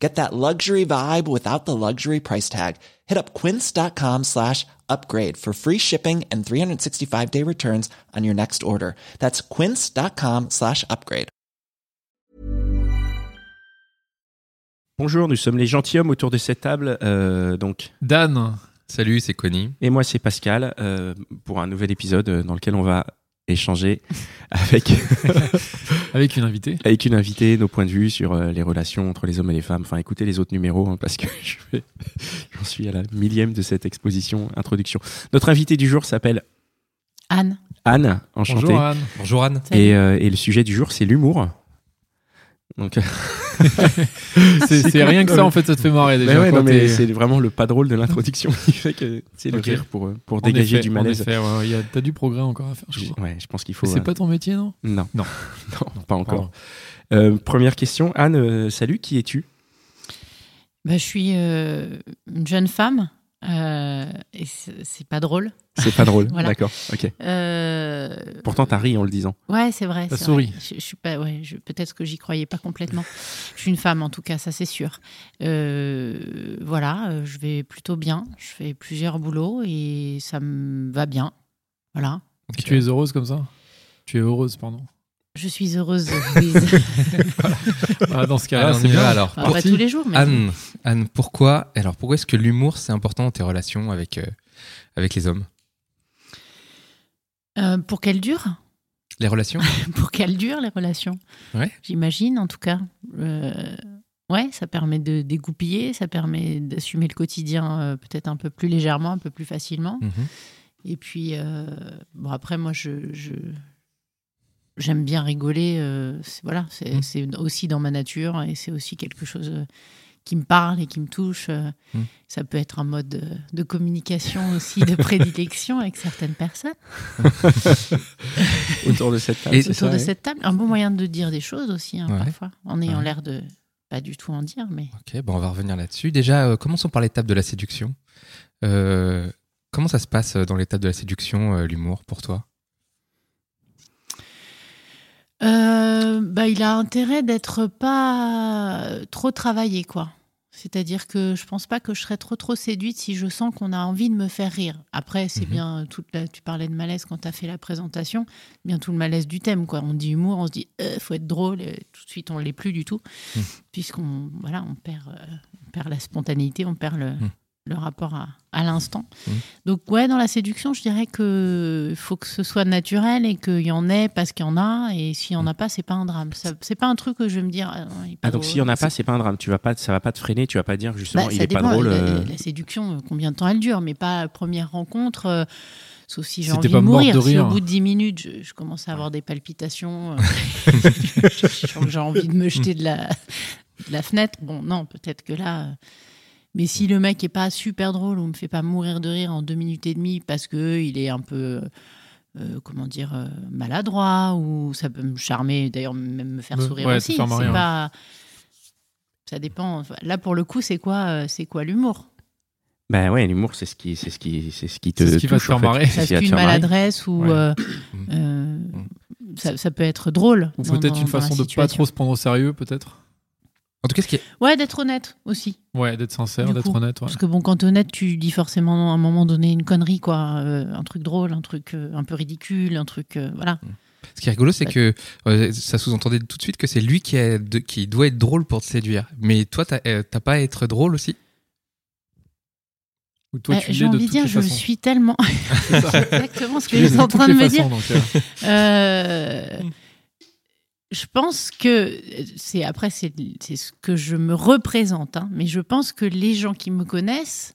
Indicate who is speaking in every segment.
Speaker 1: Get that luxury vibe without the luxury price tag. Hit up quince.com slash upgrade for free shipping and 365 day returns on your next order. That's quince.com slash upgrade.
Speaker 2: Bonjour, nous sommes les gentilshommes autour de cette table. euh, donc,
Speaker 3: Dan, salut, c'est Connie.
Speaker 2: et moi, c'est Pascal euh, pour un nouvel épisode euh, dans lequel on va échanger avec,
Speaker 3: Avec une invitée.
Speaker 2: avec une invitée nos points de vue sur euh, les relations entre les hommes et les femmes. Enfin, écoutez les autres numéros hein, parce que je vais- j'en suis à la millième de cette exposition introduction. Notre invitée du jour s'appelle
Speaker 4: Anne.
Speaker 2: Anne, enchantée.
Speaker 3: Bonjour Anne.
Speaker 5: Bonjour Anne.
Speaker 2: Et, euh, et le sujet du jour, c'est l'humour. Donc,
Speaker 3: C'est rien que ça, en fait, ça te fait marrer déjà.
Speaker 2: mais ouais, c'est vraiment le pas drôle de l'introduction qui fait que c'est le rire pour, euh, pour
Speaker 3: En
Speaker 2: dégager
Speaker 3: effet,
Speaker 2: du malaise.
Speaker 3: effet, ouais, il y a- T'as du progrès encore à faire, je crois.
Speaker 2: Ouais, je pense qu'il faut.
Speaker 3: Mais C'est
Speaker 2: euh,
Speaker 3: pas ton métier, non?
Speaker 2: Non.
Speaker 3: Non.
Speaker 2: non, pas encore. Euh, première question. Anne, euh, salut, qui es-tu?
Speaker 4: Bah, je suis euh, une jeune femme euh, et c'est pas drôle.
Speaker 2: C'est pas drôle.
Speaker 4: Voilà.
Speaker 2: D'accord, ok.
Speaker 4: Euh,
Speaker 2: Pourtant, t'as ri en le disant.
Speaker 4: ouais, c'est vrai.
Speaker 3: T'as
Speaker 4: c'est
Speaker 3: souri.
Speaker 4: vrai. Je, je suis pas. Ouais, je- peut-être que j'y croyais pas complètement. je suis une femme, en tout cas, ça c'est sûr. Euh, voilà, je vais plutôt bien. Je fais plusieurs boulots et ça me va bien. Voilà.
Speaker 3: Et tu es heureuse comme ça? Tu es heureuse, pardon.
Speaker 4: Je suis heureuse. Louise.
Speaker 3: Ah, dans ce cas-là, c'est bien.
Speaker 5: alors.
Speaker 4: Enfin, pas
Speaker 3: Parti.
Speaker 4: tous les jours, mais
Speaker 5: Anne, Anne, pourquoi alors pourquoi est-ce que l'humour c'est important dans tes relations avec euh, avec les hommes?
Speaker 4: Euh, pour qu'elle dure.
Speaker 5: Les relations?
Speaker 4: Pour qu'elles durent les relations.
Speaker 5: Ouais.
Speaker 4: J'imagine, en tout cas. Euh, ouais, ça permet de dégoupiller, ça permet d'assumer le quotidien euh, peut-être un peu plus légèrement, un peu plus facilement.
Speaker 5: Mhm.
Speaker 4: Et puis, euh, bon, après, moi, je. je- J'aime bien rigoler, euh, c'est- voilà, c'est
Speaker 5: Mm.
Speaker 4: c'est aussi dans ma nature et c'est aussi quelque chose euh, qui me parle et qui me touche. euh.
Speaker 5: Mm.
Speaker 4: Ça peut être un mode de, de communication aussi, de prédilection avec certaines personnes.
Speaker 2: Autour de cette table,
Speaker 5: Et-
Speaker 4: autour
Speaker 2: ça,
Speaker 4: de
Speaker 2: ouais
Speaker 4: cette table. Un bon moyen de dire des choses aussi, hein,
Speaker 5: Ouais.
Speaker 4: parfois, en ayant
Speaker 5: Ouais.
Speaker 4: l'air de pas du tout en dire, mais
Speaker 5: Ok, bon, on va revenir là-dessus. Déjà, euh, commençons par l'étape de la séduction? Euh, comment ça se passe dans l'étape de la séduction, l'humour, pour toi?
Speaker 4: Euh, bah, il a intérêt d'être pas trop travaillé, quoi. C'est-à-dire que je pense pas que je serais trop trop séduite si je sens qu'on a envie de me faire rire. Après, c'est
Speaker 5: Mhm.
Speaker 4: bien toute la- tu parlais de malaise quand tu as fait la présentation, bien tout le malaise du thème quoi. On dit humour, on se dit euh, faut être drôle, et tout de suite on l'est plus du tout
Speaker 5: Mhm.
Speaker 4: puisqu'on voilà, on perd euh, on perd la spontanéité, on perd le
Speaker 5: Mhm.
Speaker 4: Le rapport à, à l'instant.
Speaker 5: Mhm.
Speaker 4: Donc ouais, dans la séduction, je dirais que faut que ce soit naturel et qu'il y en ait parce qu'il y en a et s'il y en a pas, c'est pas un drame. C'est pas un truc que je vais me dire. ah, non, pas
Speaker 2: Ah, donc s'il y en a pas, c'est pas un drame. Tu vas pas, ça va pas te freiner. Tu vas pas dire justement,
Speaker 4: Bah,
Speaker 2: il est pas
Speaker 4: dépend,
Speaker 2: drôle.
Speaker 4: La,
Speaker 2: euh,
Speaker 4: la séduction, euh, combien de temps elle dure, mais pas première rencontre. euh, Sauf si j'ai envie de
Speaker 3: pas
Speaker 4: mourir.
Speaker 3: de
Speaker 4: si au bout de 10 minutes, je, je commence à avoir des palpitations, euh, j'ai envie de me jeter de la, de la fenêtre, bon, non, peut-être que là. Euh, Mais si le mec est pas super drôle ou me fait pas mourir de rire en deux minutes et demie parce que il est un peu, euh, comment dire, euh, maladroit ou ça peut me charmer, d'ailleurs même me faire sourire
Speaker 3: ouais,
Speaker 4: aussi.
Speaker 3: faire marrer,
Speaker 4: c'est pas. Ça dépend. Enfin, Là, pour le coup, c'est quoi, euh, c'est quoi l'humour?
Speaker 2: Bah ouais, l'humour, c'est ce qui, c'est ce qui, c'est ce qui te.
Speaker 3: C'est ce qui va
Speaker 2: touche,
Speaker 3: te faire marrer.
Speaker 2: C'est ce
Speaker 4: Parce
Speaker 2: qui va te
Speaker 4: qu'une
Speaker 2: faire marrer.
Speaker 4: maladresse ou
Speaker 3: Ouais.
Speaker 4: euh,
Speaker 5: Mm.
Speaker 4: euh, ça, ça peut être drôle.
Speaker 3: Ou peut-être une façon de pas trop se prendre au sérieux, peut-être?
Speaker 5: En tout cas, ce qui est
Speaker 4: Ouais, d'être honnête aussi.
Speaker 3: Ouais, d'être sincère, d'être honnête. ouais.
Speaker 4: Parce que bon, quand t'es honnête, tu dis forcément à un moment donné une connerie, quoi, euh, un truc drôle, un truc euh, un peu ridicule, un truc, euh, voilà.
Speaker 5: Ce qui est rigolo, c'est
Speaker 4: Ouais.
Speaker 5: que euh, ça sous-entendait tout de suite que c'est lui qui, est de- qui doit être drôle pour te séduire. Mais toi, t'as euh, t'as pas à être drôle aussi?
Speaker 3: Ou toi,
Speaker 4: Ouais,
Speaker 3: tu
Speaker 4: J'ai envie de dire, je le
Speaker 3: façons.
Speaker 4: suis tellement.
Speaker 3: C'est
Speaker 4: exactement ce que j'étais
Speaker 3: de
Speaker 4: en train de me dire.
Speaker 3: façons, donc, euh,
Speaker 4: Euh, je pense que c'est après c'est c'est ce que je me représente, hein, mais je pense que les gens qui me connaissent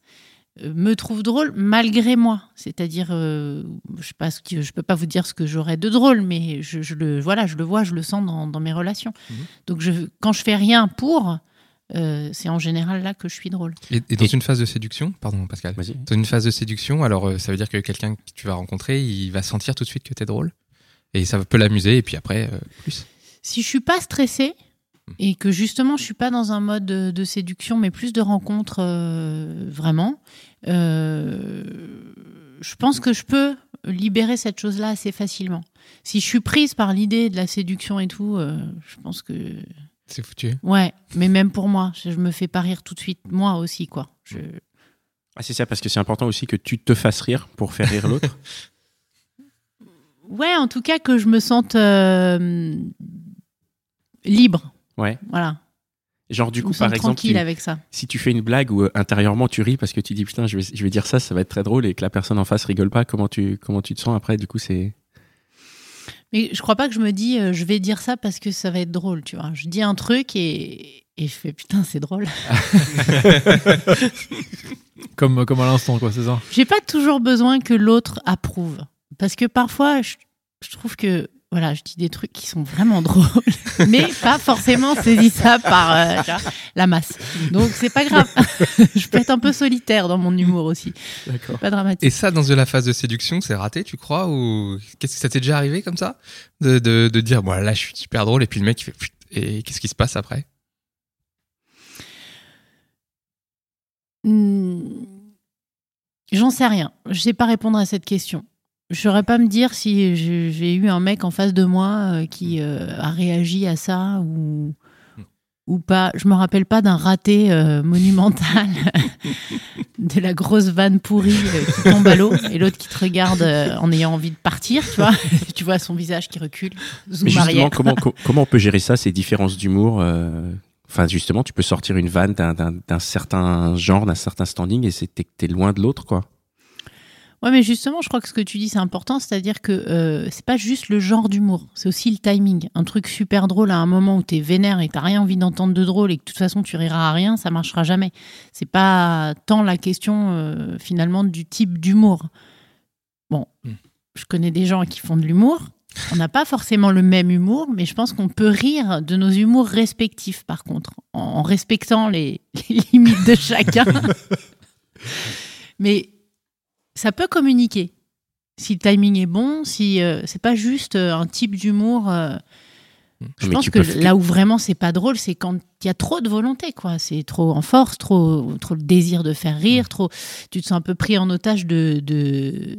Speaker 4: euh, me trouvent drôle malgré moi. C'est-à-dire, euh, je sais pas ce que je peux pas vous dire ce que j'aurais de drôle, mais je, je le voilà, je le vois, je le sens dans, dans mes relations.
Speaker 5: Mhm.
Speaker 4: Donc je, quand je fais rien pour, euh, c'est en général là que je suis drôle.
Speaker 5: Et, et dans
Speaker 2: Et-
Speaker 5: une phase de séduction, pardon Pascal, dans une phase de séduction, alors euh, ça veut dire que quelqu'un que tu vas rencontrer, il va sentir tout de suite que t'es drôle? Et ça peut l'amuser, et puis après, euh, plus.
Speaker 4: Si je suis pas stressée et que justement je suis pas dans un mode de, de séduction, mais plus de rencontre euh, vraiment, euh, je pense que je peux libérer cette chose-là assez facilement. Si je suis prise par l'idée de la séduction et tout, euh, je pense que
Speaker 5: C'est foutu.
Speaker 4: ouais. Mais même pour moi, je, je me fais pas rire tout de suite, moi aussi quoi. Je...
Speaker 2: Ah, c'est ça, parce que c'est important aussi que tu te fasses rire pour faire rire l'autre.
Speaker 4: Ouais, en tout cas que je me sente euh, libre.
Speaker 2: Ouais.
Speaker 4: Voilà.
Speaker 2: Genre, du coup, par exemple, tu-
Speaker 4: avec ça.
Speaker 2: si tu fais une blague où euh, intérieurement tu ris parce que tu dis putain, je vais, je vais dire ça, ça va être très drôle et que la personne en face rigole pas, comment tu, comment tu te sens après Du coup, c'est.
Speaker 4: Mais je crois pas que je me dis euh, je vais dire ça parce que ça va être drôle, tu vois. Je dis un truc et, et je fais putain, c'est drôle.
Speaker 3: Comme, comme à l'instant, quoi, c'est ça.
Speaker 4: J'ai pas toujours besoin que l'autre approuve. Parce que parfois, je, je trouve que voilà, je dis des trucs qui sont vraiment drôles, mais pas forcément saisissables par euh, tu vois, la masse. Donc c'est pas grave. je peux être un peu solitaire dans mon humour aussi.
Speaker 2: D'accord.
Speaker 4: Pas dramatique.
Speaker 5: Et ça, dans de la phase de séduction, c'est raté, tu crois Ou qu'est-ce que ça t'est déjà arrivé comme ça de, de, de dire, bon, là, je suis super drôle, et puis le mec, il fait, et qu'est-ce qui se passe après?
Speaker 4: Hmm, J'en sais rien. Je sais pas répondre à cette question. Je saurais pas me dire si j'ai eu un mec en face de moi euh, qui euh, a réagi à ça ou ou pas. Je me rappelle pas d'un raté euh, monumental de la grosse vanne pourrie euh, qui tombe à l'eau et l'autre qui te regarde euh, en ayant envie de partir, tu vois. tu vois son visage qui recule.
Speaker 2: Mais justement,
Speaker 4: arrière.
Speaker 2: comment, co- comment on peut gérer ça, ces différences d'humour Enfin, justement, tu peux sortir une vanne d'un- certain genre, d'un certain standing, et c'est t'es t'es loin de l'autre, quoi.
Speaker 4: Ouais, mais justement, je crois que ce que tu dis, c'est important, c'est-à-dire que euh, c'est pas juste le genre d'humour, c'est aussi le timing. Un truc super drôle à un moment où t'es vénère et t'as rien envie d'entendre de drôle et que de toute façon tu riras à rien, ça marchera jamais. C'est pas tant la question euh, finalement du type d'humour. Bon,
Speaker 5: Mm.
Speaker 4: je connais des gens qui font de l'humour. On n'a pas forcément le même humour, mais je pense qu'on peut rire de nos humours respectifs, par contre, en, en respectant les, les limites de chacun. mais ça peut communiquer. Si le timing est bon, si euh, c'est pas juste euh, un type d'humour. euh, je pense que
Speaker 2: peux-
Speaker 4: là où vraiment c'est pas drôle, c'est quand il y a trop de volonté, quoi. C'est trop en force, trop, trop le désir de faire rire, trop. Tu te sens un peu pris en otage de de,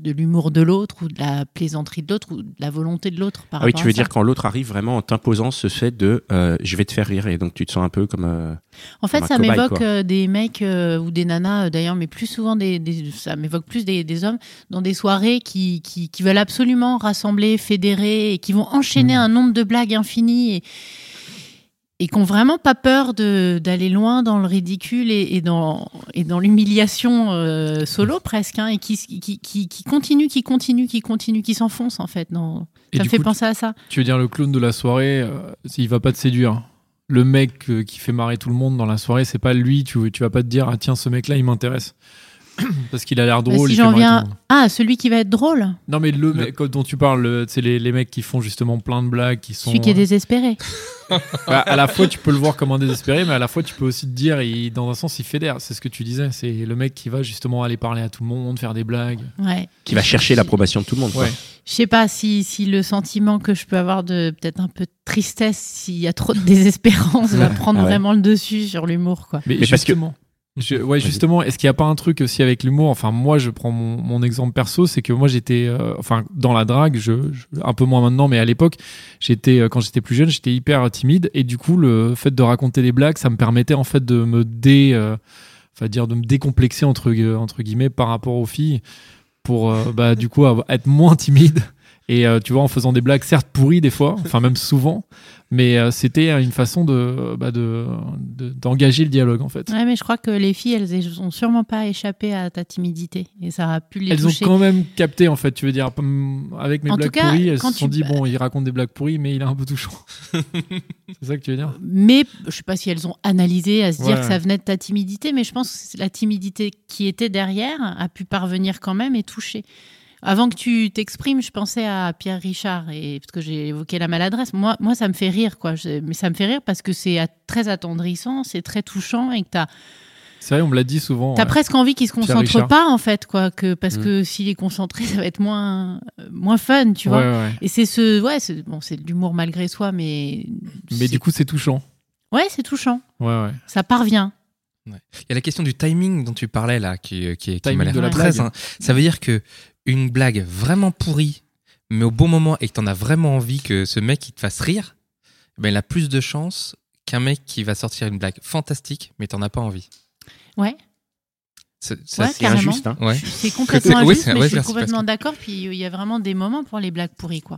Speaker 4: de l'humour de l'autre ou de la plaisanterie de l'autre ou de la volonté de l'autre. par
Speaker 2: Ah oui, tu veux dire quand l'autre arrive vraiment en t'imposant ce fait de euh, je vais te faire rire, et donc tu te sens un peu comme. euh,
Speaker 4: En fait,
Speaker 2: Comme
Speaker 4: ça m'évoque euh, des mecs euh, ou des nanas, euh, d'ailleurs, mais plus souvent des, des- ça m'évoque plus des, des hommes dans des soirées qui, qui, qui veulent absolument rassembler, fédérer et qui vont enchaîner
Speaker 2: Mmh.
Speaker 4: un nombre de blagues infinies et, et qui ont vraiment pas peur d'aller loin dans le ridicule et, et dans et dans l'humiliation euh, solo presque, hein, et qui, qui, qui, qui continue, qui continue, qui continue, qui s'enfonce en fait.
Speaker 3: Et
Speaker 4: ça me fait
Speaker 3: coup,
Speaker 4: penser à ça.
Speaker 3: Tu veux dire le clown de la soirée, euh, il va pas te séduire. Le mec euh, qui fait marrer tout le monde dans la soirée, c'est pas lui. Tu, tu vas pas te dire ah tiens ce mec là il m'intéresse parce qu'il a l'air
Speaker 4: Bah,
Speaker 3: drôle.
Speaker 4: si j'en viens, ah celui qui va être drôle,
Speaker 3: Non mais le mec dont tu parles, le- c'est les, les mecs qui font justement plein de blagues, qui sont
Speaker 4: celui qui est
Speaker 3: euh,
Speaker 4: désespéré.
Speaker 3: bah, à la fois tu peux le voir comme un désespéré, mais à la fois tu peux aussi te dire, il, dans un sens il fédère. C'est ce que tu disais, c'est le mec qui va justement aller parler à tout le monde, faire des blagues.
Speaker 4: Ouais.
Speaker 2: qui va chercher l'approbation de tout le monde.
Speaker 3: Ouais.
Speaker 4: Je sais pas si, si le sentiment que je peux avoir de peut-être un peu de tristesse s'il y a trop de désespérance va prendre
Speaker 2: Ah ouais.
Speaker 4: vraiment le dessus sur l'humour quoi.
Speaker 3: Mais,
Speaker 2: Mais parce que-
Speaker 3: justement, je- ouais, justement, est-ce qu'il n'y a pas un truc aussi avec l'humour? Enfin, moi, je prends mon, mon exemple perso, c'est que moi, j'étais, euh, enfin, dans la drague, je, je- un peu moins maintenant, mais à l'époque, j'étais, euh, quand j'étais plus jeune, j'étais hyper timide, et du coup, le fait de raconter des blagues, ça me permettait en fait de me dé, euh, enfin, dire de me décomplexer entre entre guillemets par rapport aux filles, pour, euh, bah, du coup, être moins timide. Et euh, tu vois, en faisant des blagues, certes pourries des fois, enfin même souvent, mais euh, c'était une façon de, bah, de, de- d'engager le dialogue en fait.
Speaker 4: Ouais, mais je crois que les filles, elles ont sûrement pas échappé à ta timidité et ça a pu les
Speaker 3: Elles ont quand même capté en fait, tu veux dire, avec mes
Speaker 4: En
Speaker 3: blagues
Speaker 4: cas,
Speaker 3: pourries, elles se sont
Speaker 4: tu-
Speaker 3: dit bon, il raconte des blagues pourries, mais il est un peu touchant. c'est ça que tu veux dire?
Speaker 4: Mais je sais pas si elles ont analysé à se dire que ça venait de ta timidité, mais je pense que la timidité qui était derrière a pu parvenir quand même et toucher. Avant que tu t'exprimes, je pensais à Pierre Richard et parce que j'ai évoqué la maladresse. Moi, moi, ça me fait rire, quoi. Je- mais ça me fait rire parce que c'est très attendrissant, c'est très touchant et que t'as
Speaker 3: C'est vrai, on me l'a dit souvent.
Speaker 4: T'as
Speaker 3: ouais.
Speaker 4: presque envie qu'il se concentre pas en fait, quoi, que parce
Speaker 2: Mm.
Speaker 4: que s'il est concentré, ça va être moins euh, moins fun, tu
Speaker 3: Ouais,
Speaker 4: vois.
Speaker 3: ouais.
Speaker 4: Et c'est ce, ouais, c'est bon, c'est de l'humour malgré soi, mais
Speaker 3: Mais du coup, c'est touchant.
Speaker 4: ouais, c'est touchant.
Speaker 3: Ouais, ouais.
Speaker 4: Ça parvient.
Speaker 5: Il y a la question du timing dont tu parlais là, qui, qui, qui
Speaker 3: Timing
Speaker 5: m'a l'air
Speaker 3: de la
Speaker 5: très.
Speaker 3: blague.
Speaker 5: in- Ça veut dire que une blague vraiment pourrie, mais au bon moment et que t'en as vraiment envie que ce mec il te fasse rire, ben il a plus de chances qu'un mec qui va sortir une blague fantastique, mais t'en as pas envie.
Speaker 4: Ouais,
Speaker 5: C'est-
Speaker 4: Ouais,
Speaker 2: injuste, hein.
Speaker 5: ouais.
Speaker 4: c'est complètement injuste, mais
Speaker 5: ouais,
Speaker 4: je suis complètement d'accord. Puis il y a vraiment des moments pour les blagues pourries, quoi.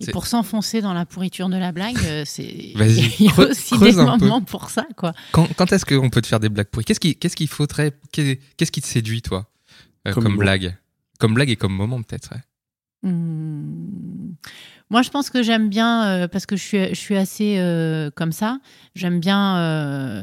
Speaker 4: Et pour s'enfoncer dans la pourriture de la blague, euh, c'est
Speaker 5: Vas-y,
Speaker 4: il y a aussi des
Speaker 5: peu.
Speaker 4: moments pour ça, quoi.
Speaker 5: Quand, quand est-ce qu'on peut te faire des blagues pourries? Qu'est-ce qui, qu'est-ce qu'il faudrait qu'est- Qu'est-ce qui te séduit toi euh,
Speaker 2: Comme
Speaker 5: blague? Comme blague et comme moment peut-être. ouais.
Speaker 4: Hmm. Moi, je pense que j'aime bien, euh, parce que je suis, je suis assez euh, comme ça, j'aime bien, euh,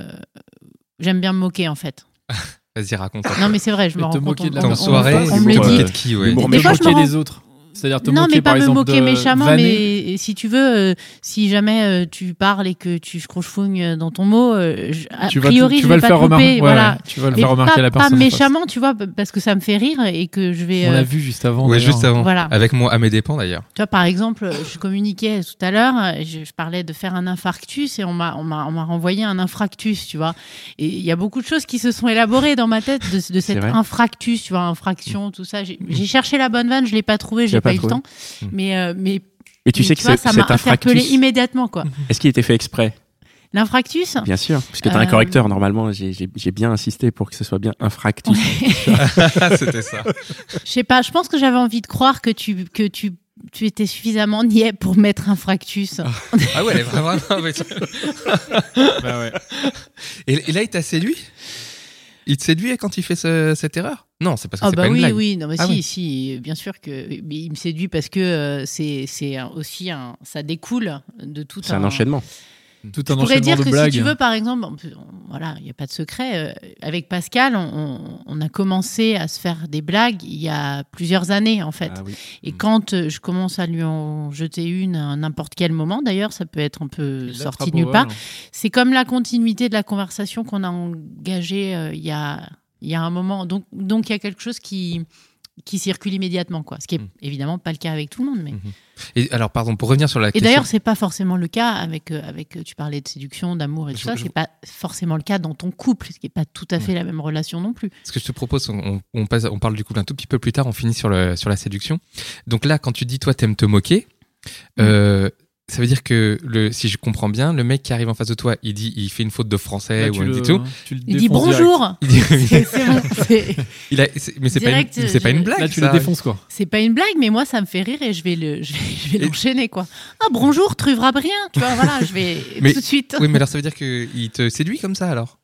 Speaker 4: j'aime bien me moquer, en fait.
Speaker 5: Vas-y raconte.
Speaker 4: Non, mais c'est vrai, je me rends
Speaker 3: te
Speaker 4: compte.
Speaker 3: moquer de la
Speaker 4: on- on-
Speaker 5: soirée,
Speaker 4: on,
Speaker 2: c'est
Speaker 4: me le dit.
Speaker 5: de qui ouais.
Speaker 4: Des fois, je me
Speaker 3: moquer
Speaker 4: rends-
Speaker 3: des autres. C'est-à-dire te
Speaker 4: non,
Speaker 3: moquer
Speaker 4: mais pas
Speaker 3: par
Speaker 4: me
Speaker 3: exemple
Speaker 4: moquer
Speaker 3: de
Speaker 4: méchamment,
Speaker 3: vanner.
Speaker 4: mais si tu veux, euh, si jamais euh, tu parles et que tu scrochefouignes dans ton mot, euh, je- a
Speaker 3: tu vas,
Speaker 4: priori,
Speaker 3: tu
Speaker 4: je
Speaker 3: vas
Speaker 4: vais
Speaker 3: le
Speaker 4: pas
Speaker 3: faire
Speaker 4: te couper,
Speaker 3: remarquer.
Speaker 4: voilà.
Speaker 3: ouais, tu vas le
Speaker 4: Mais
Speaker 3: faire remarquer
Speaker 4: pas,
Speaker 3: à la
Speaker 4: pas
Speaker 3: personne. en face.
Speaker 4: méchamment, tu vois, parce que ça me fait rire et que je vais.
Speaker 3: On
Speaker 4: euh,
Speaker 3: l'a vu juste avant.
Speaker 5: Ouais,
Speaker 3: d'ailleurs.
Speaker 5: juste avant.
Speaker 4: Voilà.
Speaker 5: Avec moi à mes dépens d'ailleurs.
Speaker 4: Tu vois, par exemple, je communiquais tout à l'heure, euh, je, je parlais de faire un infarctus et on m'a, on m'a, on m'a renvoyé un infractus, tu vois. Et il y a beaucoup de choses qui se sont élaborées dans ma tête de, de cet
Speaker 2: vrai.
Speaker 4: infractus, tu vois, infraction, tout ça. J'ai, j'ai cherché la bonne vanne, je l'ai pas trouvé,
Speaker 2: Tu
Speaker 4: j'ai
Speaker 2: l'as
Speaker 4: pas,
Speaker 2: pas
Speaker 4: eu le temps.
Speaker 5: Mm.
Speaker 4: Mais, euh, mais,
Speaker 2: Et tu
Speaker 4: mais
Speaker 2: sais que
Speaker 4: vois,
Speaker 2: c'est-
Speaker 4: ça m'a interpellé
Speaker 2: infractus,
Speaker 4: immédiatement, quoi.
Speaker 2: est-ce qu'il était fait exprès
Speaker 4: L'infractus
Speaker 2: Bien sûr, puisque tu as un
Speaker 4: Euh,
Speaker 2: correcteur, normalement, j'ai- bien insisté pour que ce soit bien infractus.
Speaker 5: C'était ça.
Speaker 4: Je sais pas, je pense que j'avais envie de croire que tu, que tu, tu étais suffisamment niais pour mettre infractus.
Speaker 5: Ah ouais, elle est vraiment. ouais.
Speaker 3: Bah ouais.
Speaker 5: Et, et là, il t'a séduit? Il te séduit quand il fait ce- cette erreur? Non, c'est parce que
Speaker 4: Ah
Speaker 5: c'est
Speaker 4: bah
Speaker 5: pas une
Speaker 4: oui,
Speaker 5: blague.
Speaker 4: oui, non, mais
Speaker 5: Ah
Speaker 4: si,
Speaker 5: oui.
Speaker 4: si, bien sûr que mais il me séduit parce que euh, c'est aussi un, ça découle de tout
Speaker 2: C'est un enchaînement.
Speaker 3: Tout
Speaker 4: Je
Speaker 3: un
Speaker 4: pourrais
Speaker 3: enchaînement
Speaker 4: dire
Speaker 3: de
Speaker 4: que
Speaker 3: blagues.
Speaker 4: si tu veux, par exemple, on peut- on- voilà, il n'y a pas de secret. euh, avec Pascal, on, a commencé à se faire des blagues il y a plusieurs années, en fait.
Speaker 2: Ah oui.
Speaker 4: Et quand euh, je commence à lui en jeter une à n'importe quel moment, d'ailleurs, ça peut être un peu
Speaker 3: Il
Speaker 4: sorti de nulle part.
Speaker 3: vol.
Speaker 4: C'est comme la continuité de la conversation qu'on a engagée euh, il y, a, il y a un moment. Donc, donc il y a quelque chose qui, qui circule immédiatement, quoi. Ce qui est
Speaker 5: Mm.
Speaker 4: évidemment pas le cas avec tout le monde. Mais...
Speaker 5: Et alors, pardon, pour revenir sur la
Speaker 4: Et
Speaker 5: question.
Speaker 4: d'ailleurs, c'est pas forcément le cas avec, euh, avec euh, tu parlais de séduction, d'amour et tout
Speaker 5: Je-
Speaker 4: ça.
Speaker 5: je-
Speaker 4: C'est pas forcément le cas dans ton couple, ce qui est pas tout à fait la même relation non plus.
Speaker 5: Ce que je te propose, on, on, passe, on parle du couple un tout petit peu plus tard, on finit sur, le, sur la séduction. Donc là, quand tu dis toi, t'aimes te moquer, euh, ça veut dire que, le, si je comprends bien, le mec qui arrive en face de toi, il dit, il fait une faute de français
Speaker 3: Là,
Speaker 5: ou
Speaker 3: tu
Speaker 5: un
Speaker 3: le-
Speaker 5: tout.
Speaker 3: tu le
Speaker 4: Il dit bonjour.
Speaker 5: Il dit-
Speaker 4: C'est c'est bon, c'est-
Speaker 5: il a- c'est- mais c'est pas, une-
Speaker 4: Direct,
Speaker 5: c'est pas une blague.
Speaker 3: Là, tu
Speaker 5: ça.
Speaker 3: le défonces quoi.
Speaker 4: c'est pas une blague, mais moi ça me fait rire et je vais le, je vais, je vais
Speaker 5: Et-
Speaker 4: l'enchaîner quoi. Ah bonjour, Truvra Brien, tu vois voilà, je vais
Speaker 5: Mais-
Speaker 4: tout de suite.
Speaker 5: Oui, mais alors ça veut dire qu'il te séduit comme ça alors?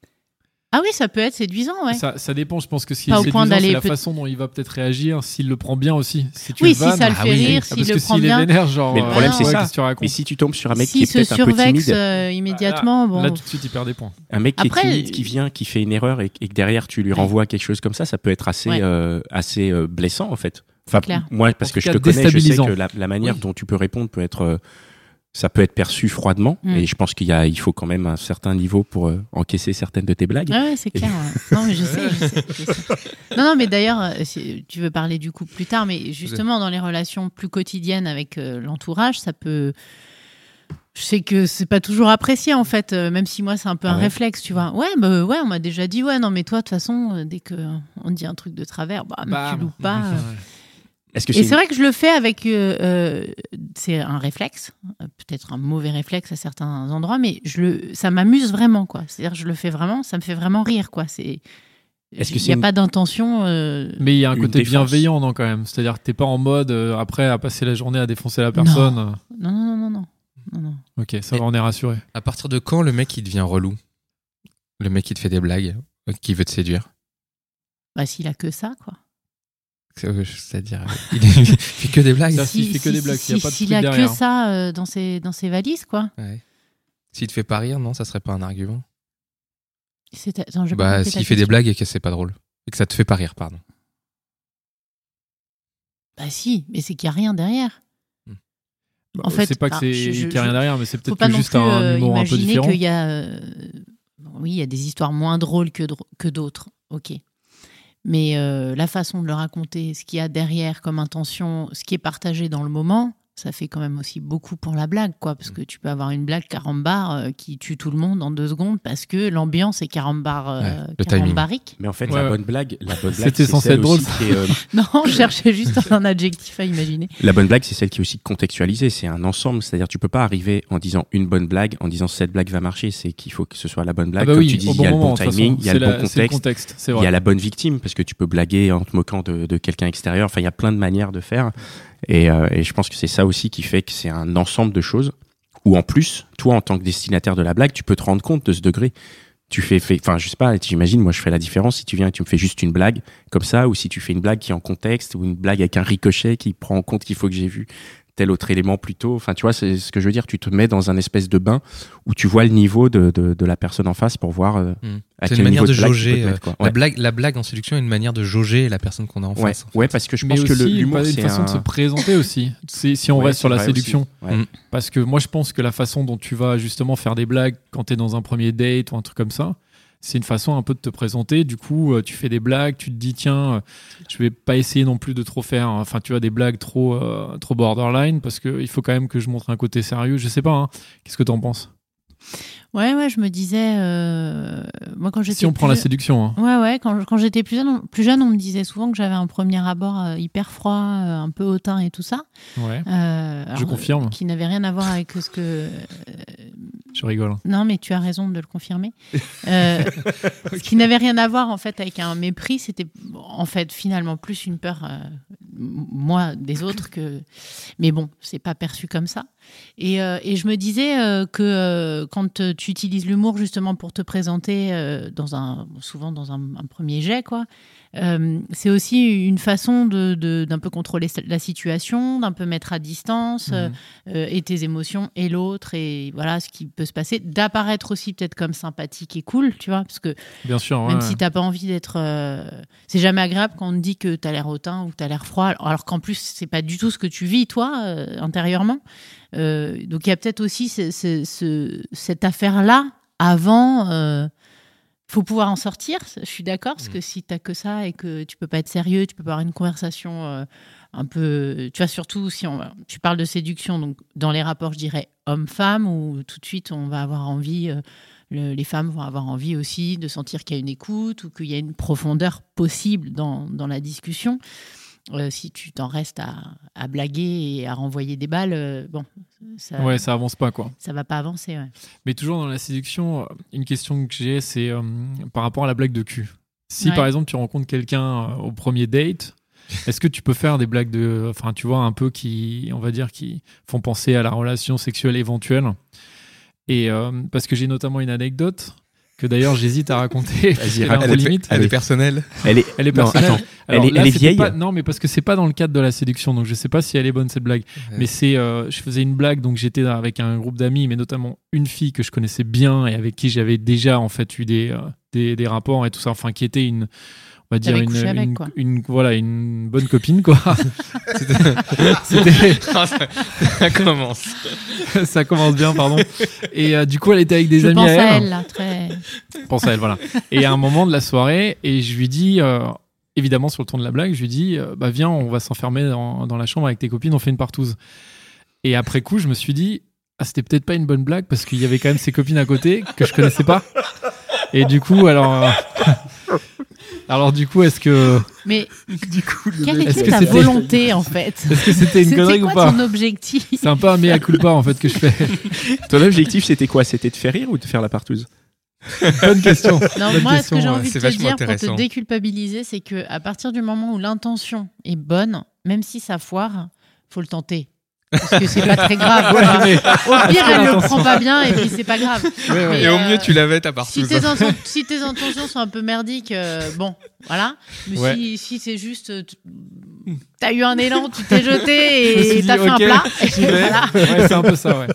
Speaker 4: Ah oui, ça peut être séduisant, ouais.
Speaker 3: Ça, ça dépend, je pense que ce qui
Speaker 4: Pas
Speaker 3: est
Speaker 4: au point
Speaker 3: séduisant, c'est
Speaker 4: d'aller
Speaker 3: la
Speaker 4: peut-
Speaker 3: façon dont il va peut-être réagir, s'il le prend bien aussi. Si tu
Speaker 4: Oui,
Speaker 3: le
Speaker 4: si
Speaker 3: vannes.
Speaker 4: ça le
Speaker 5: Ah
Speaker 4: fait
Speaker 5: oui.
Speaker 4: rire,
Speaker 3: Ah,
Speaker 4: s'il le prend
Speaker 3: est
Speaker 4: bien.
Speaker 3: vénère, genre.
Speaker 2: Mais le
Speaker 3: euh,
Speaker 2: problème,
Speaker 3: ouais,
Speaker 2: c'est ça.
Speaker 3: tu racontes
Speaker 2: Mais si tu tombes sur un mec qui est
Speaker 4: se
Speaker 2: peut-être un peu
Speaker 4: survexe
Speaker 2: timide,
Speaker 4: euh, immédiatement, bon.
Speaker 3: Là, tout de suite, il perd des points.
Speaker 2: un mec qui
Speaker 4: Après,
Speaker 2: est timide, qui vient, qui fait une erreur et, et que derrière tu lui
Speaker 4: Ouais.
Speaker 2: renvoies quelque chose comme ça, ça peut être assez,
Speaker 4: Ouais.
Speaker 2: euh, assez euh, blessant en fait. Enfin, moi, parce que je te connais, je sais que la, manière dont tu peux répondre peut être, euh, ça peut être perçu froidement.
Speaker 4: Mm.
Speaker 2: Et je pense qu'il y a, il faut quand même un certain niveau pour euh, encaisser certaines de tes blagues.
Speaker 4: Ouais, ouais, c'est clair. Non, mais je sais, je sais, je sais. Non, non, mais d'ailleurs, euh, si tu veux parler du couple plus tard, mais justement, dans les relations plus quotidiennes avec euh, l'entourage, ça peut. Je sais que c'est pas toujours apprécié en fait, euh, même si moi c'est un peu
Speaker 2: Ah
Speaker 4: un
Speaker 2: ouais
Speaker 4: réflexe, tu vois. Ouais, bah, ouais, on m'a déjà dit, ouais, non, mais toi, de toute façon, euh, dès que on dit un truc de travers, bah, mais
Speaker 3: Bam.
Speaker 4: tu loupes pas.
Speaker 2: Est-ce que
Speaker 4: Et
Speaker 2: c'est
Speaker 4: vrai que je le fais avec. euh, euh, c'est un réflexe, peut-être un mauvais réflexe à certains endroits, mais je le, ça m'amuse vraiment, quoi. C'est-à-dire, je le fais vraiment, ça me fait vraiment rire, quoi. C'est.
Speaker 2: Est-ce que
Speaker 4: Il n'y a
Speaker 2: une-
Speaker 4: pas d'intention. euh,
Speaker 3: Mais il y a un côté
Speaker 2: défense.
Speaker 3: bienveillant, non, quand même. C'est-à-dire que t'es pas en mode euh, après à passer la journée à défoncer la personne.
Speaker 4: Non, non, non, non, non. non, non.
Speaker 3: Ok, ça va, on est rassuré.
Speaker 5: À partir de quand le mec il devient relou? Le mec qui te fait des blagues, qui veut te séduire?
Speaker 4: Bah, s'il a que ça, quoi.
Speaker 5: C'est-à-dire, euh, il, il fait que des blagues
Speaker 3: Ça, s'il fait que des blagues, s'il y a pas de
Speaker 4: s'il
Speaker 3: truc
Speaker 4: a
Speaker 3: derrière.
Speaker 4: que ça euh, dans, ses, dans ses valises, quoi.
Speaker 5: Ouais. S'il te fait pas rire, non, ça serait pas un argument
Speaker 4: attends, pas
Speaker 5: Bah, s'il fait des blagues et que c'est pas drôle. Et que ça te fait pas rire, pardon.
Speaker 4: Bah, si, mais c'est qu'il n'y a rien derrière.
Speaker 3: Bah,
Speaker 4: En fait,
Speaker 3: c'est pas que
Speaker 4: ah,
Speaker 3: c'est
Speaker 4: je- je-
Speaker 3: qu'il y a rien derrière, mais c'est peut-être juste
Speaker 4: plus
Speaker 3: un
Speaker 4: euh,
Speaker 3: humour un peu différent.
Speaker 4: qu'il y a. euh, oui, il y a des histoires moins drôles que d'autres, ok. Mais euh, la façon de le raconter, ce qu'il y a derrière comme intention, ce qui est partagé dans le moment, ça fait quand même aussi beaucoup pour la blague, quoi. Parce que tu peux avoir une blague carambar euh, qui tue tout le monde en deux secondes parce que l'ambiance est carambar, euh,
Speaker 5: Ouais, le timing.
Speaker 4: carambarique.
Speaker 2: Mais en fait,
Speaker 3: Ouais,
Speaker 2: la
Speaker 3: ouais.
Speaker 2: bonne blague, la bonne blague,
Speaker 3: C'était
Speaker 2: c'est
Speaker 3: censé être drôle,
Speaker 2: aussi qui est, euh,
Speaker 4: Non, je cherchais juste un adjectif à imaginer.
Speaker 2: La bonne blague, c'est celle qui est aussi contextualisée. C'est un ensemble. C'est-à-dire, tu peux pas arriver en disant une bonne blague, en disant cette blague va marcher. C'est qu'il faut que ce soit la bonne blague.
Speaker 3: Ah bah
Speaker 2: Comme
Speaker 3: oui,
Speaker 2: tu dis,
Speaker 3: au
Speaker 2: il
Speaker 3: bon
Speaker 2: y a le
Speaker 3: moment,
Speaker 2: bon
Speaker 3: de toute
Speaker 2: timing, il y a le
Speaker 3: la-
Speaker 2: bon
Speaker 3: c'est le
Speaker 2: contexte.
Speaker 3: contexte, c'est
Speaker 2: Il y a la bonne victime parce que tu peux blaguer en te moquant de, de quelqu'un extérieur. Enfin, il y a plein de manières de faire. Et, euh, et je pense que c'est ça aussi qui fait que c'est un ensemble de choses où en plus, toi, en tant que destinataire de la blague, tu peux te rendre compte de ce degré. Tu fais, enfin, je sais pas, j'imagine, moi, je fais la différence si tu viens et tu me fais juste une blague comme ça, ou si tu fais une blague qui est en contexte, ou une blague avec un ricochet qui prend en compte qu'il faut que j'ai vu tel autre élément plus tôt. Enfin, tu vois, c'est ce que je veux dire. Tu te mets dans un espèce de bain où tu vois le niveau de, de, de la personne en face pour voir euh,
Speaker 5: Hmm.
Speaker 2: à
Speaker 5: C'est
Speaker 2: quel
Speaker 5: une manière
Speaker 2: niveau
Speaker 5: de jauger.
Speaker 2: te
Speaker 5: euh,
Speaker 2: mettre, quoi.
Speaker 5: la, blague, la blague en séduction est une manière de jauger la personne qu'on a en
Speaker 2: Ouais,
Speaker 5: face.
Speaker 2: ouais, parce que je
Speaker 3: mais
Speaker 2: pense que
Speaker 3: aussi
Speaker 2: le- l'humour,
Speaker 3: une
Speaker 2: c'est
Speaker 3: façon
Speaker 2: un...
Speaker 3: de se présenter aussi. C'est- Si on
Speaker 2: Ouais,
Speaker 3: reste sur la séduction. Parce que moi, je pense que la façon dont tu vas justement faire des blagues quand tu es dans un premier date ou un truc comme ça, c'est une façon un peu de te présenter. Du coup, euh, tu fais des blagues, tu te dis, tiens, euh, je vais pas essayer non plus de trop faire, enfin, tu vois, des blagues trop, euh, trop borderline parce qu'il faut quand même que je montre un côté sérieux. Je sais pas, hein. qu'est-ce que tu en penses?
Speaker 4: Ouais, ouais, je me disais, euh, moi quand j'étais
Speaker 3: Si on prend la
Speaker 4: plus-
Speaker 3: séduction, hein.
Speaker 4: Ouais, ouais, quand, quand j'étais plus jeune, on, plus jeune, on me disait souvent que j'avais un premier abord euh, hyper froid, euh, un peu hautain et tout ça.
Speaker 3: ouais, je
Speaker 4: alors,
Speaker 3: confirme,
Speaker 4: Qui n'avait rien à voir avec ce que.
Speaker 3: Je rigole.
Speaker 4: Non, mais tu as raison de le confirmer. Euh, Ce qui n'avait rien à voir en fait avec un mépris, c'était en fait finalement plus une peur, euh, moi, des autres que. Mais bon, c'est pas perçu comme ça. Et, euh, et je me disais euh, que euh, quand tu utilises l'humour justement pour te présenter dans un, souvent dans un, un premier jet, quoi, c'est aussi une façon de, de- d'un peu contrôler la situation, d'un peu mettre à distance euh, et tes émotions et l'autre et voilà ce qui peut se passer, d'apparaître aussi peut-être comme sympathique et cool, tu vois, parce que
Speaker 3: Bien sûr,
Speaker 4: même
Speaker 3: ouais.
Speaker 4: si t'as pas envie d'être, c'est jamais agréable quand on te dit que t'as l'air hautain ou que t'as l'air froid, alors qu'en plus c'est pas du tout ce que tu vis toi intérieurement. Euh, donc il y a peut-être aussi ce- ce- ce- cette affaire-là avant. euh, faut pouvoir en sortir, je suis d'accord, parce que si t'as que ça et que tu peux pas être sérieux, tu peux pas avoir une conversation euh, un peu, tu vois, surtout si on, tu parles de séduction, donc dans les rapports, je dirais homme-femme, où tout de suite on va avoir envie, euh, le- les femmes vont avoir envie aussi de sentir qu'il y a une écoute ou qu'il y a une profondeur possible dans, dans la discussion. Euh, si tu t'en restes à, à blaguer et à renvoyer des balles, euh, bon, ça,
Speaker 3: Ouais, ça avance pas, quoi.
Speaker 4: ça va pas avancer. ouais.
Speaker 3: Mais toujours dans la séduction, euh, une question que j'ai, c'est euh, par rapport à la blague de cul. Si
Speaker 4: Ouais.
Speaker 3: par exemple tu rencontres quelqu'un au premier date, est-ce que tu peux faire des blagues de, enfin tu vois un peu qui, on va dire, qui font penser à la relation sexuelle éventuelle? Et parce que j'ai notamment une anecdote que d'ailleurs j'hésite à raconter. peu
Speaker 5: Elle est,
Speaker 3: limite.
Speaker 5: elle est personnelle.
Speaker 2: Elle est,
Speaker 3: Elle est
Speaker 2: non,
Speaker 3: personnelle.
Speaker 2: attends.
Speaker 3: Alors
Speaker 2: elle est-
Speaker 3: là,
Speaker 2: elle est
Speaker 3: c'était
Speaker 2: vieille
Speaker 3: pas- Non, mais parce que c'est pas dans le cadre de la séduction, donc je sais pas si elle est bonne cette blague.
Speaker 5: Ouais.
Speaker 3: Mais c'est, euh, je faisais une blague, donc j'étais avec un groupe d'amis, mais notamment une fille que je connaissais bien et avec qui j'avais déjà en fait eu des, euh, des, des rapports et tout ça, enfin qui était une, va dire une,
Speaker 4: couché avec,
Speaker 3: une,
Speaker 4: quoi.
Speaker 3: une- voilà une bonne copine quoi.
Speaker 5: C'était- ça, commence.
Speaker 3: ça commence bien, pardon. Et euh, du coup, elle était avec des
Speaker 4: Je
Speaker 3: amis
Speaker 4: pense
Speaker 3: à
Speaker 4: à
Speaker 3: elle.
Speaker 4: elle, là, très.
Speaker 3: pense à elle, voilà. Et à un moment de la soirée, et je lui dis, euh, évidemment sur le ton de la blague, je lui dis, euh, bah viens, on va s'enfermer dans, dans la chambre avec tes copines, on fait une partouze. Et après coup, je me suis dit, ah, c'était peut-être pas une bonne blague parce qu'il y avait quand même ses copines à côté que je connaissais pas. Et du coup, alors, euh, alors du coup, est-ce que,
Speaker 4: Mais
Speaker 3: du coup, le-
Speaker 4: quelle
Speaker 3: est-ce
Speaker 4: était
Speaker 3: que
Speaker 4: ta
Speaker 3: c'était,
Speaker 4: volonté, en fait
Speaker 3: est-ce que c'était une
Speaker 4: C'était
Speaker 3: connerie ou
Speaker 4: quoi
Speaker 3: pas
Speaker 4: ton objectif
Speaker 3: C'est un peu un mea culpa en fait que je fais.
Speaker 2: Ton objectif, c'était quoi? C'était de faire rire ou de faire la partouze?
Speaker 3: Bonne question.
Speaker 4: Non,
Speaker 3: Bonne
Speaker 4: moi, ce que j'ai envie
Speaker 5: C'est
Speaker 4: de te dire pour te déculpabiliser, c'est que à partir du moment où l'intention est bonne, même si ça foire, faut le tenter. Parce que c'est pas très grave.
Speaker 3: Ouais, mais-
Speaker 4: Au pire, elle le prend pas bien et puis c'est pas grave.
Speaker 3: Ouais, ouais.
Speaker 4: Mais,
Speaker 5: Et au
Speaker 4: euh,
Speaker 5: mieux, tu l'avais ta
Speaker 4: Si
Speaker 5: partouze.
Speaker 4: tes, inten- si tes intentions sont un peu merdiques, euh, bon, voilà. Mais
Speaker 3: Ouais.
Speaker 4: si, si c'est juste, euh, tu- t'as eu un élan, tu t'es jeté et t'as fait un plat. Voilà.
Speaker 3: Ouais, c'est un peu ça, ouais.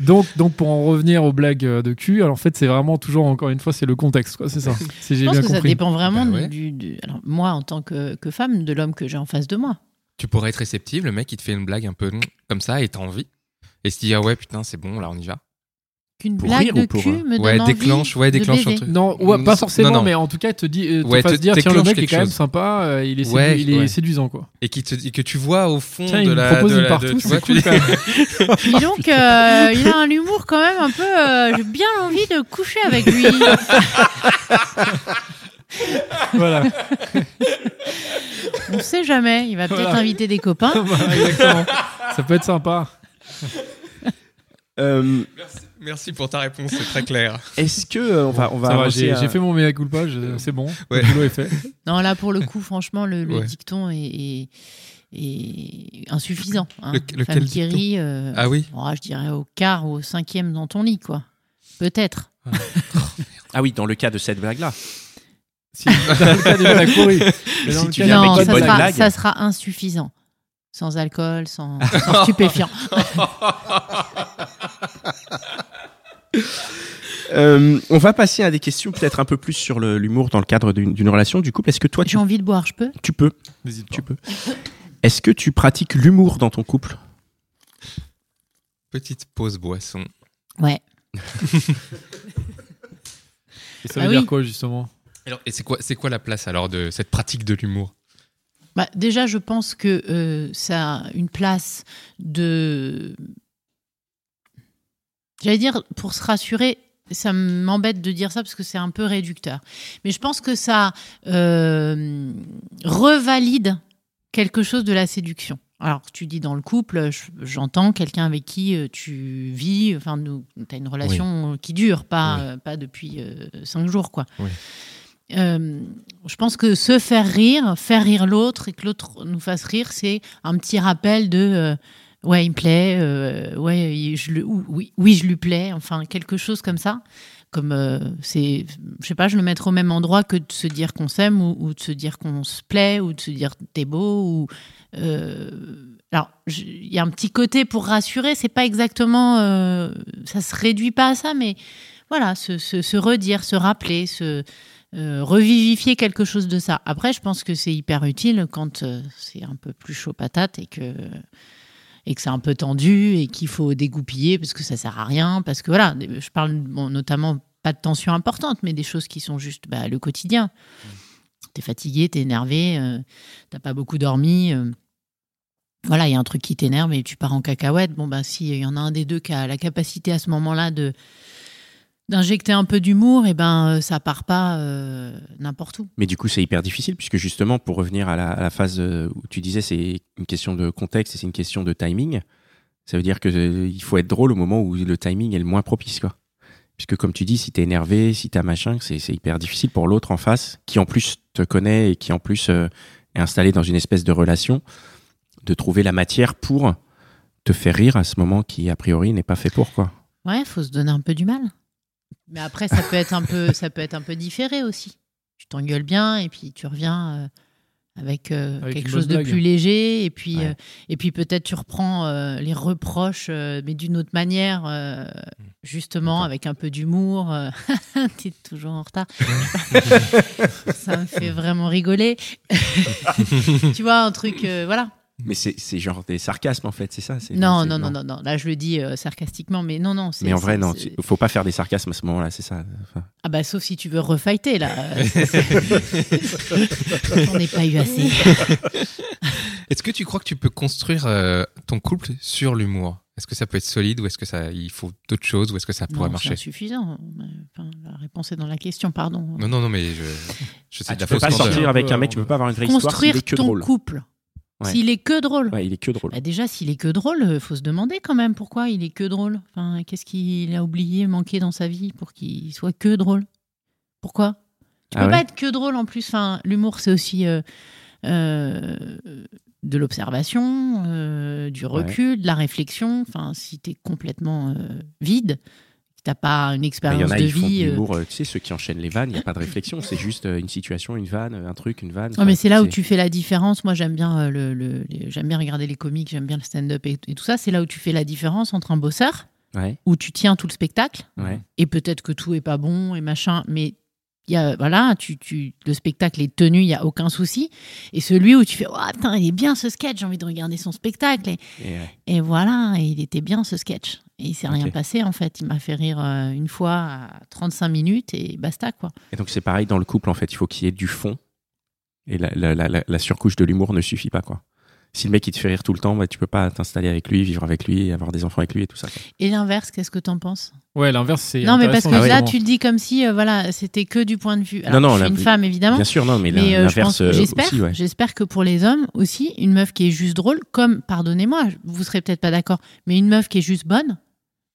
Speaker 3: Donc, donc, pour en revenir aux blagues de cul, alors en fait, c'est vraiment toujours, encore une fois, c'est le contexte, quoi, c'est ça. Si j'ai
Speaker 4: Je pense
Speaker 3: bien
Speaker 4: que ça
Speaker 3: compris.
Speaker 4: dépend vraiment
Speaker 5: Bah ouais.
Speaker 4: du, du- alors, moi, en tant que, que femme, de l'homme que j'ai en face de moi.
Speaker 5: Tu pourrais être réceptive, le mec il te fait une blague un peu mm, comme ça et t'as envie. Et se dit ah ouais putain c'est bon là on y va.
Speaker 4: qu'une blague
Speaker 2: rire
Speaker 4: de
Speaker 2: ou pour,
Speaker 4: cul
Speaker 2: euh,
Speaker 4: me
Speaker 5: Ouais,
Speaker 4: donne envie
Speaker 5: déclenche, ouais,
Speaker 4: de
Speaker 5: déclenche un truc.
Speaker 3: Non, ouais, pas forcément,
Speaker 5: non.
Speaker 3: mais en tout cas, te dit, euh, te
Speaker 5: Ouais,
Speaker 3: fasse
Speaker 5: te-
Speaker 3: dire, tiens, le mec est quand même sympa, euh, il est, sédu-
Speaker 5: Ouais,
Speaker 3: il est
Speaker 5: ouais.
Speaker 3: séduisant, quoi.
Speaker 5: Et, qui te, que tu vois au fond
Speaker 3: Tiens,
Speaker 5: de
Speaker 3: il
Speaker 5: la.
Speaker 3: propose
Speaker 5: de
Speaker 3: une
Speaker 5: la-
Speaker 3: partout,
Speaker 5: de- tu vois,
Speaker 3: c'est cool
Speaker 5: dis-
Speaker 3: quand même.
Speaker 4: Dis donc, euh, il a un humour quand même un peu. euh, J'ai bien envie de coucher avec lui.
Speaker 3: voilà.
Speaker 4: On sait jamais. Il va peut-être
Speaker 3: Voilà.
Speaker 4: inviter des copains.
Speaker 3: Exactement. Ça peut être sympa.
Speaker 2: Euh,
Speaker 5: Merci pour ta réponse, c'est très clair.
Speaker 2: Est-ce que euh, on va on va
Speaker 3: j'ai
Speaker 2: à-
Speaker 3: fait mon mea culpa, c'est bon.
Speaker 5: Ouais.
Speaker 3: Le boulot est fait.
Speaker 4: Non, là, pour le coup, franchement, le, le
Speaker 5: Ouais.
Speaker 4: dicton est, est- est insuffisant. hein.
Speaker 5: Le- lequel
Speaker 4: Femme qui rit, euh,
Speaker 5: Ah oui
Speaker 4: oh, je dirais au quart ou au cinquième dans ton lit, quoi. Peut-être.
Speaker 2: Ah oui, dans le cas de cette blague là.
Speaker 3: Si, dans le cas de la courir. Mais dans
Speaker 2: Si
Speaker 3: le
Speaker 2: tu
Speaker 3: cas
Speaker 2: viens avec
Speaker 4: non,
Speaker 2: une
Speaker 4: ça
Speaker 2: bonne
Speaker 4: sera,
Speaker 2: blague.
Speaker 4: ça sera insuffisant. Sans alcool, sans, sans stupéfiant.
Speaker 2: Euh, on va passer à des questions peut-être un peu plus sur le- l'humour dans le cadre d'une d'une relation du couple. Est-ce que toi tu,
Speaker 4: J'ai envie de boire, je peux?
Speaker 2: Tu peux
Speaker 3: N'hésite pas.
Speaker 2: tu peux Est-ce que tu pratiques l'humour dans ton couple?
Speaker 5: Petite pause boisson.
Speaker 4: Ouais.
Speaker 3: Et ça
Speaker 4: Ah
Speaker 3: veut
Speaker 4: oui.
Speaker 3: dire quoi, justement?
Speaker 5: Alors, et c'est quoi, c'est quoi la place alors de cette pratique de l'humour?
Speaker 4: Bah, déjà, je pense que euh, ça a une place de. J'allais dire, pour se rassurer, ça m'embête de dire ça parce que c'est un peu réducteur. Mais je pense que ça euh, revalide quelque chose de la séduction. Alors, tu dis dans le couple, je- j'entends quelqu'un avec qui euh, tu vis, enfin, tu as une relation qui dure, pas,
Speaker 5: Oui.
Speaker 4: pas depuis euh, cinq jours, quoi.
Speaker 5: Oui.
Speaker 4: Euh, je pense que se faire rire, faire rire l'autre et que l'autre nous fasse rire, c'est un petit rappel de euh, ouais, il me plaît, euh, ouais, je oui, je lui plais, enfin quelque chose comme ça. Comme c'est, je sais pas, je le mettrais au même endroit que de se dire qu'on s'aime ou, de se dire qu'on se plaît ou de se dire t'es beau alors il y a un petit côté pour rassurer, c'est pas exactement, euh, ça se réduit pas à ça, mais voilà, se, se, se redire, se rappeler, se euh, revivifier quelque chose de ça. Après, je pense que c'est hyper utile quand euh, c'est un peu plus chaud patate et que et que c'est un peu tendu et qu'il faut dégoupiller parce que ça sert à rien parce que voilà, je parle bon, notamment pas de tension importante mais des choses qui sont juste bah, le quotidien. T'es fatigué, t'es énervé, euh, t'as pas beaucoup dormi. euh, voilà, il y a un truc qui t'énerve et tu pars en cacahuète. Bon, bah, si il y en a un des deux qui a la capacité à ce moment-là de d'injecter un peu d'humour, et ben euh, ça part pas euh, n'importe où.
Speaker 2: Mais du coup, c'est hyper difficile puisque justement, pour revenir à la, à la phase euh, où tu disais c'est une question de contexte et c'est une question de timing, ça veut dire que euh, il faut être drôle au moment où le timing est le moins propice, quoi. Puisque comme tu dis, si t'es énervé, si t'as machin, c'est c'est hyper difficile pour l'autre en face, qui en plus te connaît et qui en plus euh, est installé dans une espèce de relation, de trouver la matière pour te faire rire à ce moment qui a priori n'est pas fait pour, quoi.
Speaker 4: Ouais, faut se donner un peu du mal. Mais après, ça peut être un peu, ça peut être un peu différé aussi. Tu t'engueules bien et puis tu reviens euh, avec, euh,
Speaker 3: Avec
Speaker 4: quelque chose de
Speaker 3: blague.
Speaker 4: plus léger et puis
Speaker 2: Ouais.
Speaker 4: euh, et puis peut-être tu reprends les reproches, mais d'une autre manière, euh, justement avec un peu d'humour. euh, T'es toujours en retard. ça me fait vraiment rigoler. tu vois un truc, voilà.
Speaker 2: Mais c'est c'est genre des sarcasmes en fait, c'est ça c'est-
Speaker 4: Non,
Speaker 2: c'est-
Speaker 4: non, non, non, non. Là, je le dis euh, sarcastiquement, mais non, non. c'est-
Speaker 2: Mais en vrai,
Speaker 4: c'est-
Speaker 2: non,
Speaker 4: c'est-
Speaker 2: tu- faut pas faire des sarcasmes à ce moment-là, c'est ça. Enfin,
Speaker 4: Ah bah sauf si tu veux refighter là. On n'est pas eu assez.
Speaker 5: Est-ce que tu crois que tu peux construire euh, ton couple sur l'humour? Est-ce que ça peut être solide ou est-ce que ça il faut d'autres choses ou est-ce que ça pourrait
Speaker 4: Non, c'est
Speaker 5: marcher?
Speaker 4: insuffisant. Enfin, la réponse est dans la question, pardon.
Speaker 5: Non, non, non, mais je, je sais
Speaker 2: ah,
Speaker 5: de
Speaker 2: tu
Speaker 5: la
Speaker 2: peux pas sortir avec un mec, tu peux
Speaker 3: peu.
Speaker 2: pas avoir une vraie histoire
Speaker 4: Construire
Speaker 2: est que
Speaker 4: ton
Speaker 2: drôle.
Speaker 4: couple.
Speaker 2: Ouais.
Speaker 4: S'il est que drôle.
Speaker 2: Ouais, il est que drôle.
Speaker 4: Bah déjà, s'il est que drôle, euh, faut se demander quand même pourquoi il est que drôle. Enfin, qu'est-ce qu'il a oublié, manqué dans sa vie pour qu'il soit que drôle? Pourquoi? Tu
Speaker 2: Ah
Speaker 4: peux
Speaker 2: ouais
Speaker 4: pas être que drôle en plus. Enfin, l'humour, c'est aussi euh, euh, de l'observation, euh, du recul, de la réflexion. Enfin, si t'es complètement vide, t'as pas une
Speaker 2: Bah, Il y
Speaker 4: expérience
Speaker 2: en a,
Speaker 4: de
Speaker 2: ils font de
Speaker 4: vie. euh,
Speaker 2: l'humour, euh, tu sais, ceux qui enchaînent les vannes, il n'y a pas de réflexion, c'est juste euh, une situation, une vanne, un truc, une vanne.
Speaker 4: Ouais, mais c'est là où tu fais la différence. Moi, j'aime bien le, le- les- j'aime bien regarder les comiques, j'aime bien le stand-up et, et tout ça. C'est là où tu fais la différence entre un bosseur
Speaker 2: Ouais,
Speaker 4: où tu tiens tout le spectacle
Speaker 2: ouais.
Speaker 4: et peut-être que tout est pas bon et machin, mais y a, voilà, tu, tu, le spectacle est tenu, il y a aucun souci. Et celui où tu fais, oh, putain, il est bien ce sketch, j'ai envie de regarder son spectacle. Et,
Speaker 2: Et, ouais.
Speaker 4: et voilà, et il était bien ce sketch. Et il s'est rien passé en fait. Il m'a fait rire euh, une fois à 35 minutes et basta quoi.
Speaker 2: Et donc c'est pareil dans le couple en fait, il faut qu'il y ait du fond et la, la, la, la- la surcouche de l'humour ne suffit pas quoi. Si le mec il te fait rire tout le temps, bah, tu peux pas t'installer avec lui, vivre avec lui, avoir des enfants avec lui et tout ça. quoi.
Speaker 4: Et l'inverse, qu'est-ce que t'en penses?
Speaker 3: Ouais, l'inverse, c'est.
Speaker 4: Non, mais parce que là, tu le dis comme si euh, voilà, c'était que du point de vue. Alors,
Speaker 2: Non, non,
Speaker 4: je suis une femme évidemment.
Speaker 2: Bien sûr, non, mais,
Speaker 4: Mais euh,
Speaker 2: l'inverse euh,
Speaker 4: j'espère,
Speaker 2: ouais.
Speaker 4: j'espère que pour les hommes aussi, une meuf qui est juste drôle, comme, pardonnez-moi, vous serez peut-être pas d'accord, mais une meuf qui est juste bonne,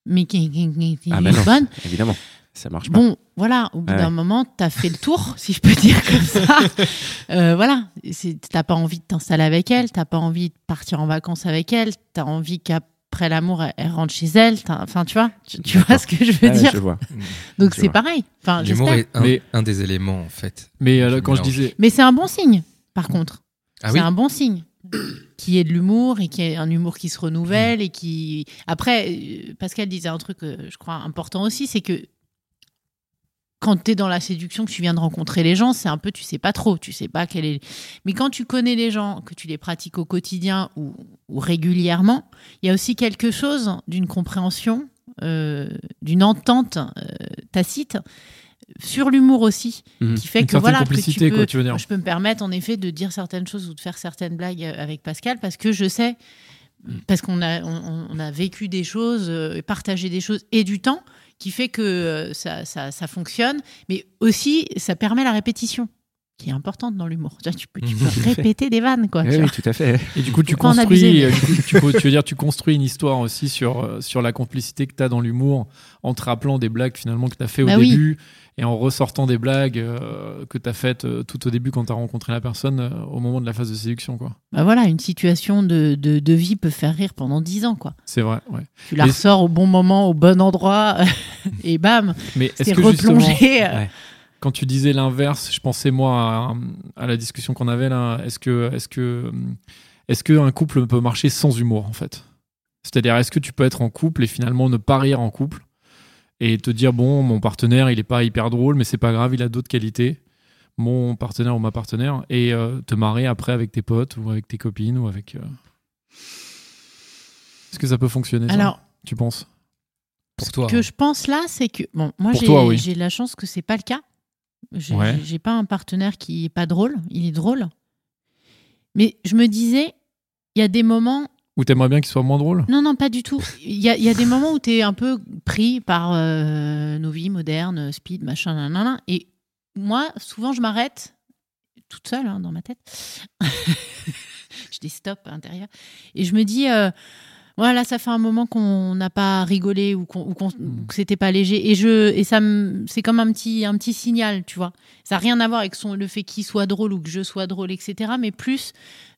Speaker 4: mais qui, qui- qui- qui est
Speaker 2: Ah bah
Speaker 4: juste
Speaker 2: non,
Speaker 4: bonne,
Speaker 2: évidemment, ça marche pas.
Speaker 4: bon, voilà, au bout
Speaker 2: Ouais.
Speaker 4: d'un moment, t'as fait le tour, si je peux dire comme ça. Euh, voilà, C'est- t'as pas envie de t'installer avec elle, t'as pas envie de partir en vacances avec elle, t'as envie qu'après l'amour, elle, elle rentre chez elle. Enfin, tu vois, tu, tu vois ce que je veux
Speaker 2: Ouais,
Speaker 4: dire.
Speaker 2: je vois.
Speaker 4: Donc c'est pareil. Enfin,
Speaker 5: L'humour est un,
Speaker 3: Mais-
Speaker 5: un des éléments, en fait.
Speaker 3: Mais euh,
Speaker 5: Je
Speaker 3: quand je disais.
Speaker 4: Mais c'est un bon signe, par contre.
Speaker 5: Ah
Speaker 4: c'est
Speaker 5: oui
Speaker 4: un bon signe. Qui est de l'humour et qui est un humour qui se renouvelle et qui. Après, euh, Pascal disait un truc, euh, je crois, important aussi, c'est que quand tu es dans la séduction, que tu viens de rencontrer les gens, c'est un peu, tu sais pas trop, tu sais pas quel est. Mais quand tu connais les gens, que tu les pratiques au quotidien ou, ou régulièrement, il y a aussi quelque chose d'une compréhension, euh, d'une entente euh, tacite sur l'humour aussi,
Speaker 2: Mhm.
Speaker 4: qui fait
Speaker 3: Une
Speaker 4: que voilà, que tu peux,
Speaker 3: quoi, tu veux dire.
Speaker 4: je peux me permettre en effet de dire certaines choses ou de faire certaines blagues euh, avec Pascal parce que je sais, parce qu'on a, on, on a vécu des choses, euh, partagé des choses et du temps qui fait que euh, ça, ça, ça fonctionne, mais aussi ça permet la répétition qui est importante dans l'humour. Tu, peux, tu peux répéter des vannes, quoi.
Speaker 2: Oui, oui, tout à fait.
Speaker 3: Et du coup, tu construis, euh, tu, veux dire, tu construis une histoire aussi sur, euh, sur la complicité que tu as dans l'humour en te rappelant des blagues finalement que tu as fait au
Speaker 4: Bah oui.
Speaker 3: début et en ressortant des blagues euh, que tu as faites euh, tout au début quand tu as rencontré la personne euh, au moment de la phase de séduction. quoi.
Speaker 4: Bah voilà, une situation de, de, de vie peut faire rire pendant dix ans, quoi.
Speaker 3: C'est vrai, ouais.
Speaker 4: Tu la
Speaker 3: Mais-
Speaker 4: ressors au bon moment, au bon endroit, et bam,
Speaker 3: Mais est-ce
Speaker 4: c'est
Speaker 3: que justement,
Speaker 4: replongé.
Speaker 2: Ouais.
Speaker 3: quand tu disais l'inverse, je pensais moi à, à la discussion qu'on avait là. Est-ce que, est-ce que, est-ce que un couple peut marcher sans humour en fait? C'est-à-dire, est-ce que tu peux être en couple et finalement ne pas rire en couple et te dire bon, mon partenaire, il est pas hyper drôle, mais c'est pas grave, il a d'autres qualités. Mon partenaire ou ma partenaire et euh, te marrer après avec tes potes ou avec tes copines ou avec. euh, Est-ce que ça peut fonctionner ça,
Speaker 4: Alors,
Speaker 3: tu penses?
Speaker 5: Pour toi.
Speaker 4: Ce que
Speaker 5: hein.
Speaker 4: je pense là, c'est que bon, moi
Speaker 3: Pour
Speaker 4: j'ai
Speaker 3: toi, oui.
Speaker 4: j'ai de la chance que c'est pas le cas. J'ai
Speaker 3: Ouais.
Speaker 4: j'ai pas un partenaire qui est pas drôle, il est drôle. Mais je me disais, il y a des moments,
Speaker 3: Ou t'aimerais bien qu'il soit moins drôle?
Speaker 4: Non non pas du tout. Il y a, des moments où tu es un peu pris par euh, nos vies modernes, speed, machin, nanana. Et moi, souvent, je m'arrête toute seule hein, dans ma tête. je dis stop à l'intérieur et je me dis. euh, voilà, ça fait un moment qu'on n'a pas rigolé ou, qu'on- que c'était pas léger. Et, je, et ça c'est comme un petit, un petit signal, tu vois. Ça n'a rien à voir avec son, le fait qu'il soit drôle ou que je sois drôle, etc. Mais plus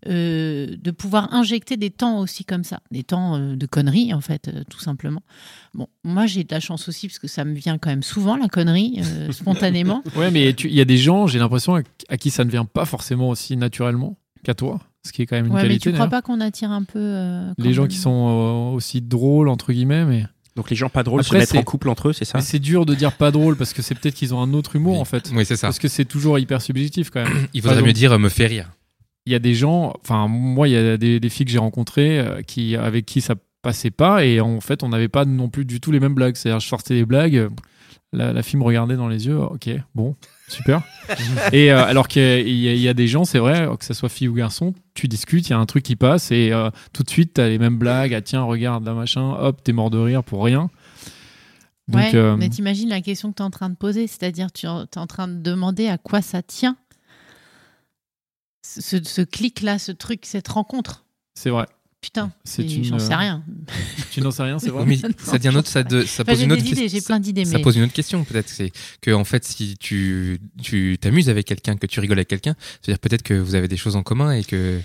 Speaker 4: euh, de pouvoir injecter des temps aussi comme ça. Des temps euh, de conneries, en fait, euh, tout simplement. Bon, moi, j'ai de la chance aussi parce que ça me vient quand même souvent, la connerie, spontanément.
Speaker 3: Ouais, mais il y a des gens, j'ai l'impression, à qui ça ne vient pas forcément aussi naturellement qu'à toi, ce qui est quand même une
Speaker 4: Ouais, mais
Speaker 3: qualité.
Speaker 4: tu crois pas qu'on attire un peu. euh,
Speaker 3: Les gens qui sont euh, aussi drôles, entre guillemets, mais,
Speaker 2: Donc les gens pas drôles
Speaker 3: Après,
Speaker 2: se mettre
Speaker 3: c'est-
Speaker 2: en couple entre eux, c'est ça
Speaker 3: mais c'est dur de dire pas drôle parce que c'est peut-être qu'ils ont un autre humour
Speaker 5: Oui.
Speaker 3: en fait.
Speaker 5: Oui, c'est ça.
Speaker 3: Parce que c'est toujours hyper subjectif quand même.
Speaker 5: Il
Speaker 3: Par
Speaker 5: vaudrait mieux dire euh, me fait rire.
Speaker 3: Il y a des gens, enfin, moi, il y a des, des filles que j'ai rencontrées qui, avec qui ça passait pas et en fait, on n'avait pas non plus du tout les mêmes blagues. C'est-à-dire, je sortais des blagues, la, la fille me regardait dans les yeux, ok, bon, super. et euh, alors qu'il y, a- y des gens, c'est vrai, que ce soit fille ou garçon, tu discutes, il y a un truc qui passe et euh, tout de suite, tu as les mêmes blagues. Ah tiens, regarde, la machin, hop, t'es mort de rire pour rien. Donc,
Speaker 4: ouais,
Speaker 3: euh,
Speaker 4: mais t'imagines la question que tu es en train de poser, c'est-à-dire tu es en train de demander à quoi ça tient? Ce, ce clic-là, ce truc, cette rencontre?
Speaker 3: c'est vrai.
Speaker 4: Putain,
Speaker 3: C'est une,
Speaker 4: j'en sais
Speaker 3: euh,
Speaker 4: rien.
Speaker 3: Tu n'en sais rien, c'est vrai.
Speaker 5: Mais ça dit un autre, ça, de- ça
Speaker 4: Enfin,
Speaker 5: pose
Speaker 4: j'ai
Speaker 5: une autre
Speaker 4: idées,
Speaker 5: question.
Speaker 4: j'ai plein d'idées,
Speaker 5: Ça
Speaker 4: mais
Speaker 5: pose une autre question, peut-être. C'est que, en fait, si tu, tu t'amuses avec quelqu'un, que tu rigoles avec quelqu'un, c'est-à-dire peut-être que vous avez des choses en commun et que.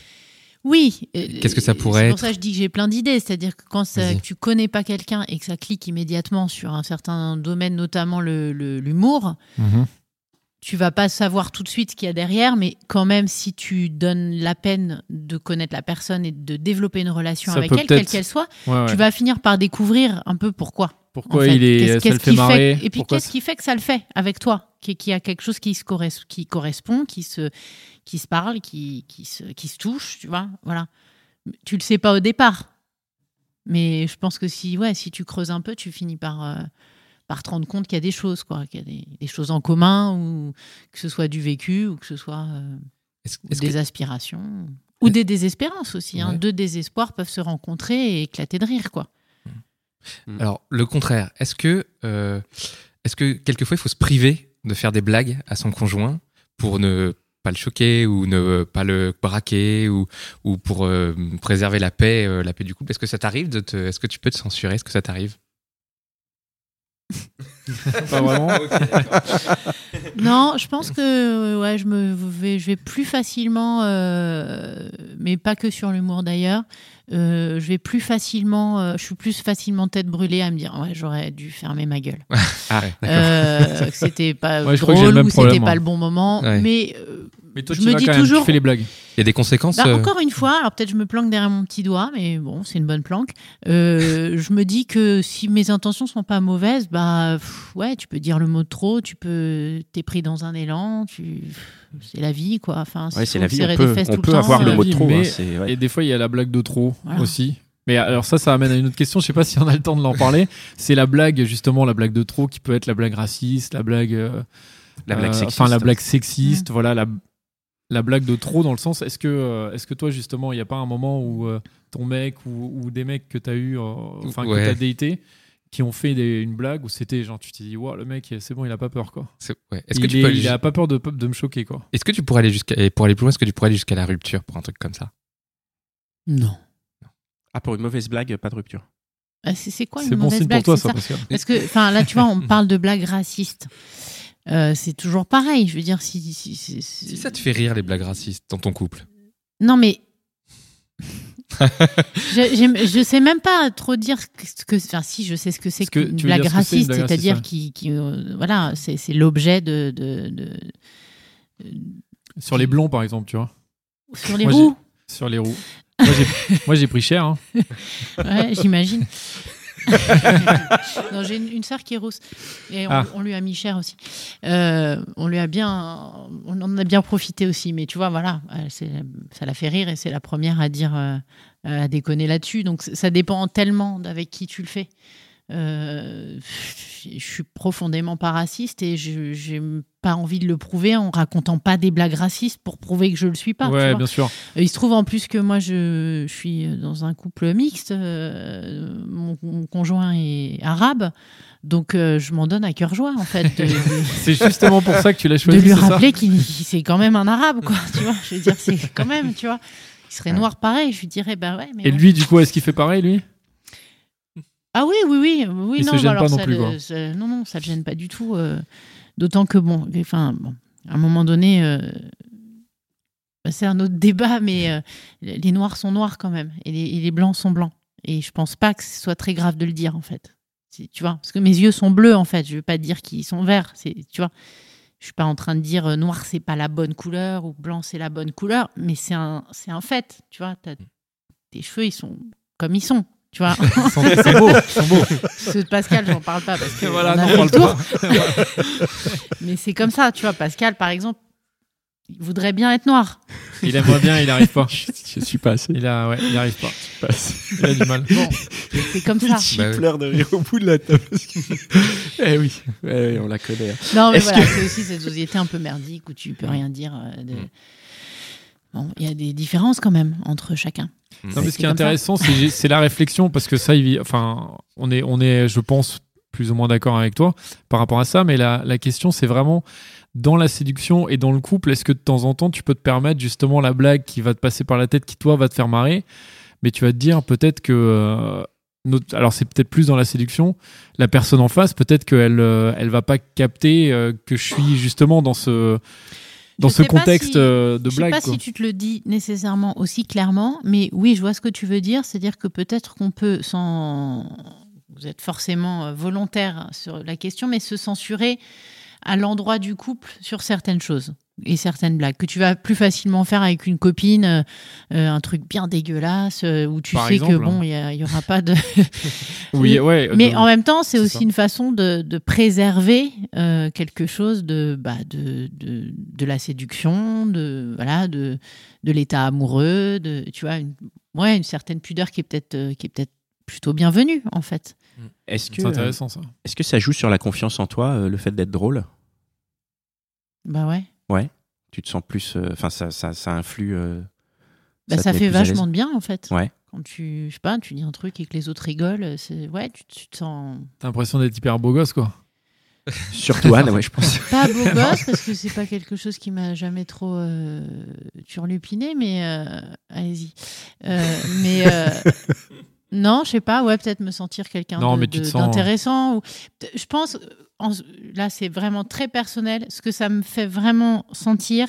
Speaker 4: oui. euh,
Speaker 5: Qu'est-ce que ça pourrait
Speaker 4: C'est
Speaker 5: être
Speaker 4: pour ça que je dis que j'ai plein d'idées, c'est-à-dire que quand ça- que tu connais pas quelqu'un et que ça clique immédiatement sur un certain domaine, notamment le- le- l'humour,
Speaker 3: Mhm.
Speaker 4: Tu vas pas savoir tout de suite ce qu'il y a derrière, mais quand même, si tu donnes la peine de connaître la personne et de développer une relation
Speaker 3: Ça
Speaker 4: avec elle, quelle qu'elle soit,
Speaker 3: Ouais, ouais.
Speaker 4: tu vas finir par découvrir un peu pourquoi.
Speaker 3: Pourquoi
Speaker 4: en fait.
Speaker 3: il est,
Speaker 4: Qu'est-ce-
Speaker 3: ça le
Speaker 4: qu'est-ce
Speaker 3: fait
Speaker 4: qui
Speaker 3: marrer
Speaker 4: Et puis qu'est-ce qui fait que ça le fait avec toi qu'il y a quelque chose qui, se qui correspond, qui se, qui se parle, qui, qui, se, qui se touche, tu vois. Voilà. Tu le sais pas au départ. Mais je pense que si, ouais, si tu creuses un peu, tu finis par, euh, par te rendre compte qu'il y a des choses, quoi, qu'il y a des, des choses en commun, ou que ce soit du vécu, ou que ce soit euh,
Speaker 5: Est-ce-
Speaker 4: ou
Speaker 5: est-ce
Speaker 4: des
Speaker 5: que-
Speaker 4: aspirations, ou des désespérances aussi. Hein.
Speaker 5: Ouais.
Speaker 4: Deux désespoirs peuvent se rencontrer et éclater de rire, quoi.
Speaker 5: Alors, le contraire, est-ce que, euh, est-ce que quelquefois il faut se priver de faire des blagues à son conjoint pour ne pas le choquer ou ne pas le braquer ou, ou pour euh, préserver la paix, euh, la paix du couple? Est-ce que ça t'arrive de te, Est-ce que tu peux te censurer? Est-ce que ça t'arrive?
Speaker 3: Pas vraiment.
Speaker 4: Non, je pense que euh, ouais, je me vais, je vais plus facilement, euh, mais pas que sur l'humour d'ailleurs. euh, je vais plus facilement, euh, je suis plus facilement tête brûlée à me dire ouais j'aurais dû fermer ma gueule.
Speaker 5: Ah ouais,
Speaker 4: Euh, c'était pas
Speaker 3: Ouais,
Speaker 4: drôle ou c'était pas le bon moment.
Speaker 5: Ouais.
Speaker 4: Mais euh,
Speaker 3: Mais toi,
Speaker 4: Je
Speaker 3: tu
Speaker 4: me
Speaker 3: vas
Speaker 4: dis
Speaker 3: quand même,
Speaker 4: toujours-
Speaker 3: tu fais les blagues.
Speaker 5: Il y a des conséquences
Speaker 4: Bah,
Speaker 5: euh,
Speaker 4: encore une fois, alors peut-être je me planque derrière mon petit doigt, mais bon, c'est une bonne planque. Euh, je me dis que si mes intentions sont pas mauvaises, bah pff, ouais, tu peux dire le mot de trop, tu peux, t'es pris dans un élan, tu, c'est la vie quoi. Enfin,
Speaker 2: Ouais, c'est la vie. On peut, on
Speaker 4: tout
Speaker 2: peut avoir le mot de
Speaker 3: vie,
Speaker 2: trop.
Speaker 3: mais-
Speaker 2: hein, ouais.
Speaker 3: Et des fois, il y a la blague de trop
Speaker 4: Voilà.
Speaker 3: aussi. Mais alors ça, ça amène à une autre question. Je sais pas si on a le temps de l'en parler. C'est la blague, justement, la blague de trop qui peut être la blague raciste, la blague, euh,
Speaker 2: La blague
Speaker 3: euh,
Speaker 2: sexiste.
Speaker 3: enfin la blague sexiste.
Speaker 4: Mm.
Speaker 3: Voilà la la blague de trop dans le sens. Est-ce que euh, est-ce que toi justement, il n'y a pas un moment où euh, ton mec ou, ou des mecs que t'as eu, euh, enfin
Speaker 5: Ouais.
Speaker 3: que t'as daté, qui ont fait des- une blague où c'était genre tu t'es dit waouh le mec c'est bon il a pas peur quoi.
Speaker 5: c'est- ouais. Est-ce
Speaker 3: il,
Speaker 5: que tu
Speaker 3: est-
Speaker 5: peux aller
Speaker 3: il a
Speaker 5: jus-
Speaker 3: pas peur de, de me choquer quoi.
Speaker 5: Est-ce que tu pourrais aller jusqu'à et pour aller plus loin Est-ce que tu pourrais aller jusqu'à la rupture pour un truc comme ça?
Speaker 4: Non.
Speaker 2: Ah, pour une mauvaise blague, pas de rupture.
Speaker 4: Ah, c'est, quoi une
Speaker 3: C'est bon
Speaker 4: mauvaise
Speaker 3: signe
Speaker 4: blague?
Speaker 3: pour toi
Speaker 4: c'est
Speaker 3: ça Pascal.
Speaker 4: Parce que, enfin, là, tu vois, on parle de blagues racistes. Euh, c'est toujours pareil. Je veux dire, si, si, si- si-
Speaker 5: Si ça te fait rire les blagues racistes dans ton couple
Speaker 4: Non, mais. je, je sais même pas trop dire ce que. Enfin, si, je sais ce que c'est qu'une
Speaker 3: dire
Speaker 4: blague raciste, c'est-à-dire qui. qui, euh, voilà, c'est, l'objet de. de, de-
Speaker 3: Sur les blonds par exemple tu vois.
Speaker 4: sur les
Speaker 3: Moi,
Speaker 4: roues.
Speaker 3: Sur les roues. Moi j'ai- moi j'ai pris cher. hein.
Speaker 4: Ouais, j'imagine. non, j'ai une, une sœur qui est rousse et on,
Speaker 3: Ah.
Speaker 4: on lui a mis cher aussi. Euh, on lui a bien, on en a bien profité aussi. Mais tu vois, voilà, ça la fait rire et c'est la première à dire, euh, à déconner là-dessus. Donc ça dépend tellement d'avec qui tu le fais. Euh, je suis profondément pas raciste et je j'ai pas envie de le prouver en racontant pas des blagues racistes pour prouver que je le suis pas.
Speaker 3: ouais bien sûr.
Speaker 4: Euh, Il se trouve en plus que moi, je, je suis dans un couple mixte. euh, mon, mon conjoint est arabe. Donc, euh, je m'en donne à cœur joie, en fait, de, de-
Speaker 3: C'est justement pour ça que tu l'as
Speaker 4: de
Speaker 3: choisi.
Speaker 4: lui
Speaker 3: c'est ça
Speaker 4: rappeler qu'il c'est quand même un arabe, quoi. Tu vois, je veux dire, c'est quand même, tu vois. Il serait noir pareil, je lui dirais, bah ouais, mais.
Speaker 3: Et lui du coup est-ce qu'il fait pareil lui?
Speaker 4: Ah oui, oui, oui. oui
Speaker 3: Il
Speaker 4: non,
Speaker 3: se gêne
Speaker 4: alors
Speaker 3: pas non
Speaker 4: ça
Speaker 3: plus,
Speaker 4: le-
Speaker 3: quoi.
Speaker 4: ça- non, non, ça le gêne pas du tout. euh, D'autant que, bon, enfin, bon, à un moment donné, euh, bah, c'est un autre débat, mais euh, les noirs sont noirs quand même, et les, blancs sont blancs. Et je pense pas que ce soit très grave de le dire, en fait. Tu vois, parce que mes yeux sont bleus, en fait. Je veux pas dire qu'ils sont verts. Tu vois, je suis pas en train de dire euh, noir c'est pas la bonne couleur ou blanc c'est la bonne couleur, mais c'est un, un fait. Tu vois, tes cheveux ils sont comme ils sont. Tu vois.
Speaker 3: Ils sont, ils sont beaux, ils sont beaux.
Speaker 4: Ceux de Pascal, j'en parle pas parce que
Speaker 3: Voilà,
Speaker 4: on a le
Speaker 3: parle
Speaker 4: tour. Mais c'est comme ça, tu vois. Pascal, par exemple, il voudrait bien être noir.
Speaker 3: Il aimerait bien, il arrive pas.
Speaker 2: Je suis pas assez.
Speaker 3: Il a, ouais, il arrive pas. Il a du mal.
Speaker 4: Bon, c'est comme ça.
Speaker 5: Bah oui.
Speaker 2: pleure de rire au bout de la table. eh oui, ouais, ouais, on la connaît. hein.
Speaker 4: Non, mais voilà,
Speaker 2: que-
Speaker 4: c'est aussi cette société un peu merdique où tu peux rien dire. euh, de- Bon, il y a des différences quand même entre chacun.
Speaker 3: Non, mais
Speaker 4: C'est
Speaker 3: ce qui est intéressant, c'est c'est la réflexion parce que ça, il- enfin, on est, on est, je pense, plus ou moins d'accord avec toi par rapport à ça. Mais la, la question, c'est vraiment dans la séduction et dans le couple, est-ce que de temps en temps, tu peux te permettre justement la blague qui va te passer par la tête, qui toi va te faire marrer, mais tu vas te dire peut-être que euh, notre- alors c'est peut-être plus dans la séduction, la personne en face, peut-être qu'elle euh, elle va pas capter euh, que je suis justement dans ce dans
Speaker 4: Je
Speaker 3: ce contexte
Speaker 4: si-
Speaker 3: euh, de
Speaker 4: je
Speaker 3: blague.
Speaker 4: sais pas
Speaker 3: quoi.
Speaker 4: si tu te le dis nécessairement aussi clairement, mais oui, je vois ce que tu veux dire. C'est-à-dire que peut-être qu'on peut, sans. Vous êtes forcément euh, volontaire sur la question, mais se censurer à l'endroit du couple sur certaines choses. Et certaines blagues que tu vas plus facilement faire avec une copine, euh, euh, un truc bien dégueulasse euh, où tu
Speaker 3: Par
Speaker 4: sais que
Speaker 3: exemple.
Speaker 4: bon, il y, a- il y aura pas de.
Speaker 3: Oui, ouais.
Speaker 4: Mais
Speaker 3: de-
Speaker 4: en même temps, c'est aussi
Speaker 3: ça.
Speaker 4: une façon de, de préserver euh, quelque chose de, bah, de, de, de la séduction, de voilà, de, de l'état amoureux, de tu vois, une, ouais, une certaine pudeur qui est peut-être euh, qui est peut-être plutôt bienvenue en fait.
Speaker 2: Est-ce que,
Speaker 3: C'est intéressant ça.
Speaker 2: est-ce que ça joue sur la confiance en toi, euh, le fait d'être drôle?
Speaker 4: Bah ouais.
Speaker 2: Tu te sens plus. euh, Enfin, ça, ça, ça influe. euh,
Speaker 4: Bah, ça fait vachement de bien en fait.
Speaker 2: Ouais.
Speaker 4: Quand tu, je sais pas, tu dis un truc et que les autres rigolent, c'est ouais, tu, tu te sens
Speaker 3: T'as l'impression d'être hyper beau gosse, quoi.
Speaker 2: Surtout Anne, ouais, je pense.
Speaker 4: pas beau gosse parce que c'est pas quelque chose qui m'a jamais trop euh, turlupiné, mais euh, allez-y. Euh, mais euh, non, je sais pas, ouais, peut-être me sentir quelqu'un
Speaker 3: sens-
Speaker 4: d'intéressant. ou- Je pense, en- là, c'est vraiment très personnel. Ce que ça me fait vraiment sentir,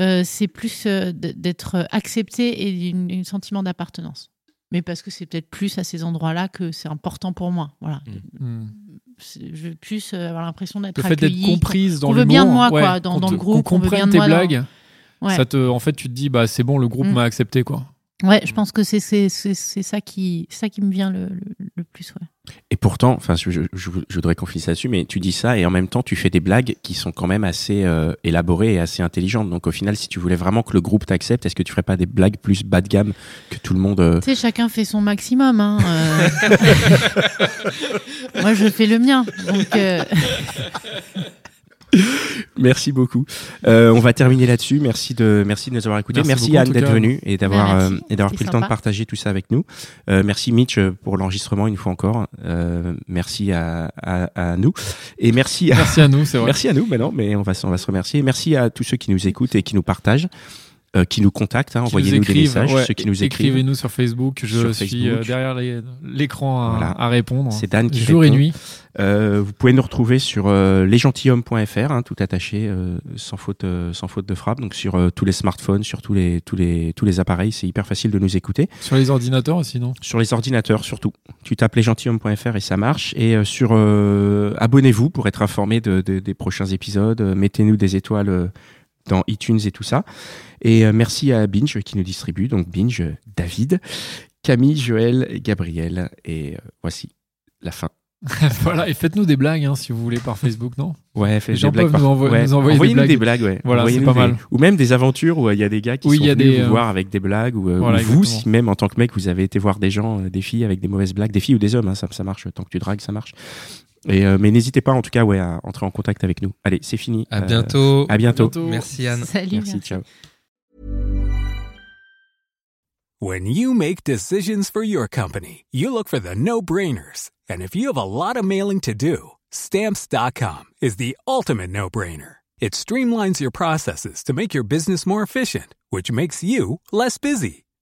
Speaker 4: euh, c'est plus euh, d'être accepté et un un sentiment d'appartenance. Mais parce que c'est peut-être plus à ces endroits-là que c'est important pour moi. Voilà.
Speaker 3: Hmm.
Speaker 4: C'est- Je veux plus euh, avoir l'impression d'être
Speaker 3: Le fait d'être comprise dans le
Speaker 4: veut bien de moi, quoi, dans- le groupe,
Speaker 3: qu'on
Speaker 4: on veut
Speaker 3: comprenne
Speaker 4: bien de
Speaker 3: tes
Speaker 4: dans-
Speaker 3: blagues.
Speaker 4: Ouais.
Speaker 3: Ça te, en fait, tu te dis, bah c'est bon, le groupe
Speaker 4: Mm.
Speaker 3: m'a accepté, quoi.
Speaker 4: Ouais, je pense que c'est ça qui ça qui me vient le, le, le plus ouais.
Speaker 2: Et pourtant, enfin, je, je, je voudrais qu'on finisse là-dessus, mais tu dis ça et en même temps, tu fais des blagues qui sont quand même assez euh, élaborées et assez intelligentes. Donc, au final, si tu voulais vraiment que le groupe t'accepte, est-ce que tu ferais pas des blagues plus bas de gamme que tout le monde euh,
Speaker 4: Tu sais, chacun fait son maximum. Hein, euh. Moi, je fais le mien. Donc,
Speaker 2: Merci beaucoup. Euh, on va terminer là-dessus. Merci de, merci de nous avoir écoutés.
Speaker 3: Merci
Speaker 2: Merci,
Speaker 3: beaucoup, en
Speaker 2: Anne d'être venue et d'avoir
Speaker 4: Bah,
Speaker 2: euh, et d'avoir pris le temps de partager tout ça avec nous. Euh, merci Mitch euh, pour l'enregistrement une fois encore. Euh, merci à, à, à nous et merci à,
Speaker 3: Merci à nous, c'est vrai.
Speaker 2: Merci à nous, mais non, mais on va, on va se remercier. Merci à tous ceux qui nous écoutent et qui nous partagent, euh, qui nous contactent. hein, Envoyez-nous
Speaker 3: nous
Speaker 2: des messages,
Speaker 3: ouais,
Speaker 2: ceux qui nous écrivent.
Speaker 3: Écrivez-nous sur Facebook. Je
Speaker 2: Sur
Speaker 3: suis
Speaker 2: Facebook.
Speaker 3: euh, derrière l'écran à,
Speaker 2: Voilà.
Speaker 3: à répondre.
Speaker 2: C'est Dan qui
Speaker 3: Jour et nuit.
Speaker 2: Euh, vous pouvez nous retrouver sur euh, lesgentilhommes.fr, hein, tout attaché, euh, sans faute, euh, sans faute de frappe. Donc sur tous les smartphones, sur tous les, tous les, tous les appareils, c'est hyper facile de nous écouter.
Speaker 3: Sur les ordinateurs aussi, non?
Speaker 2: Sur les ordinateurs surtout. Tu tapes lesgentilhommes.fr et ça marche. Et euh, sur euh, abonnez-vous pour être informé de, de- des prochains épisodes. Mettez-nous des étoiles dans iTunes et tout ça. Et euh, merci à Binge qui nous distribue. Donc Binge, David, Camille, Joël, Gabriel. Et euh, voici la fin.
Speaker 3: Voilà, et faites-nous des blagues hein, si vous voulez par Facebook, non?
Speaker 2: Ouais,
Speaker 3: gens
Speaker 2: des blagues
Speaker 3: nous
Speaker 2: par- ouais.
Speaker 3: nous envoyer des
Speaker 2: Envoyez-nous des
Speaker 3: blagues.
Speaker 2: blagues, ouais.
Speaker 3: Voilà, c'est pas
Speaker 2: des-
Speaker 3: mal.
Speaker 2: Ou même des aventures où euh, il y a des gars qui
Speaker 3: Oui,
Speaker 2: sont
Speaker 3: y a
Speaker 2: venus
Speaker 3: des,
Speaker 2: vous
Speaker 3: euh,
Speaker 2: voir avec des blagues, ou, euh,
Speaker 3: voilà,
Speaker 2: ou vous, si même en tant que mec, vous avez été voir des gens, des filles avec des mauvaises blagues, des filles ou des hommes, hein, ça, ça marche, tant que tu dragues, ça marche. Et, euh, mais n'hésitez pas, en tout cas, ouais, à entrer en contact avec nous. Allez, c'est fini.
Speaker 5: À
Speaker 2: Euh,
Speaker 5: bientôt.
Speaker 2: à bientôt.
Speaker 5: Merci Anne.
Speaker 4: salut.
Speaker 2: Merci,
Speaker 4: merci.
Speaker 2: ciao.
Speaker 6: When you make decisions for your company, you look for the no-brainers. And if you have a lot of mailing to do, stamps.com is the ultimate no-brainer. It streamlines your processes to make your business more efficient, which makes you less busy.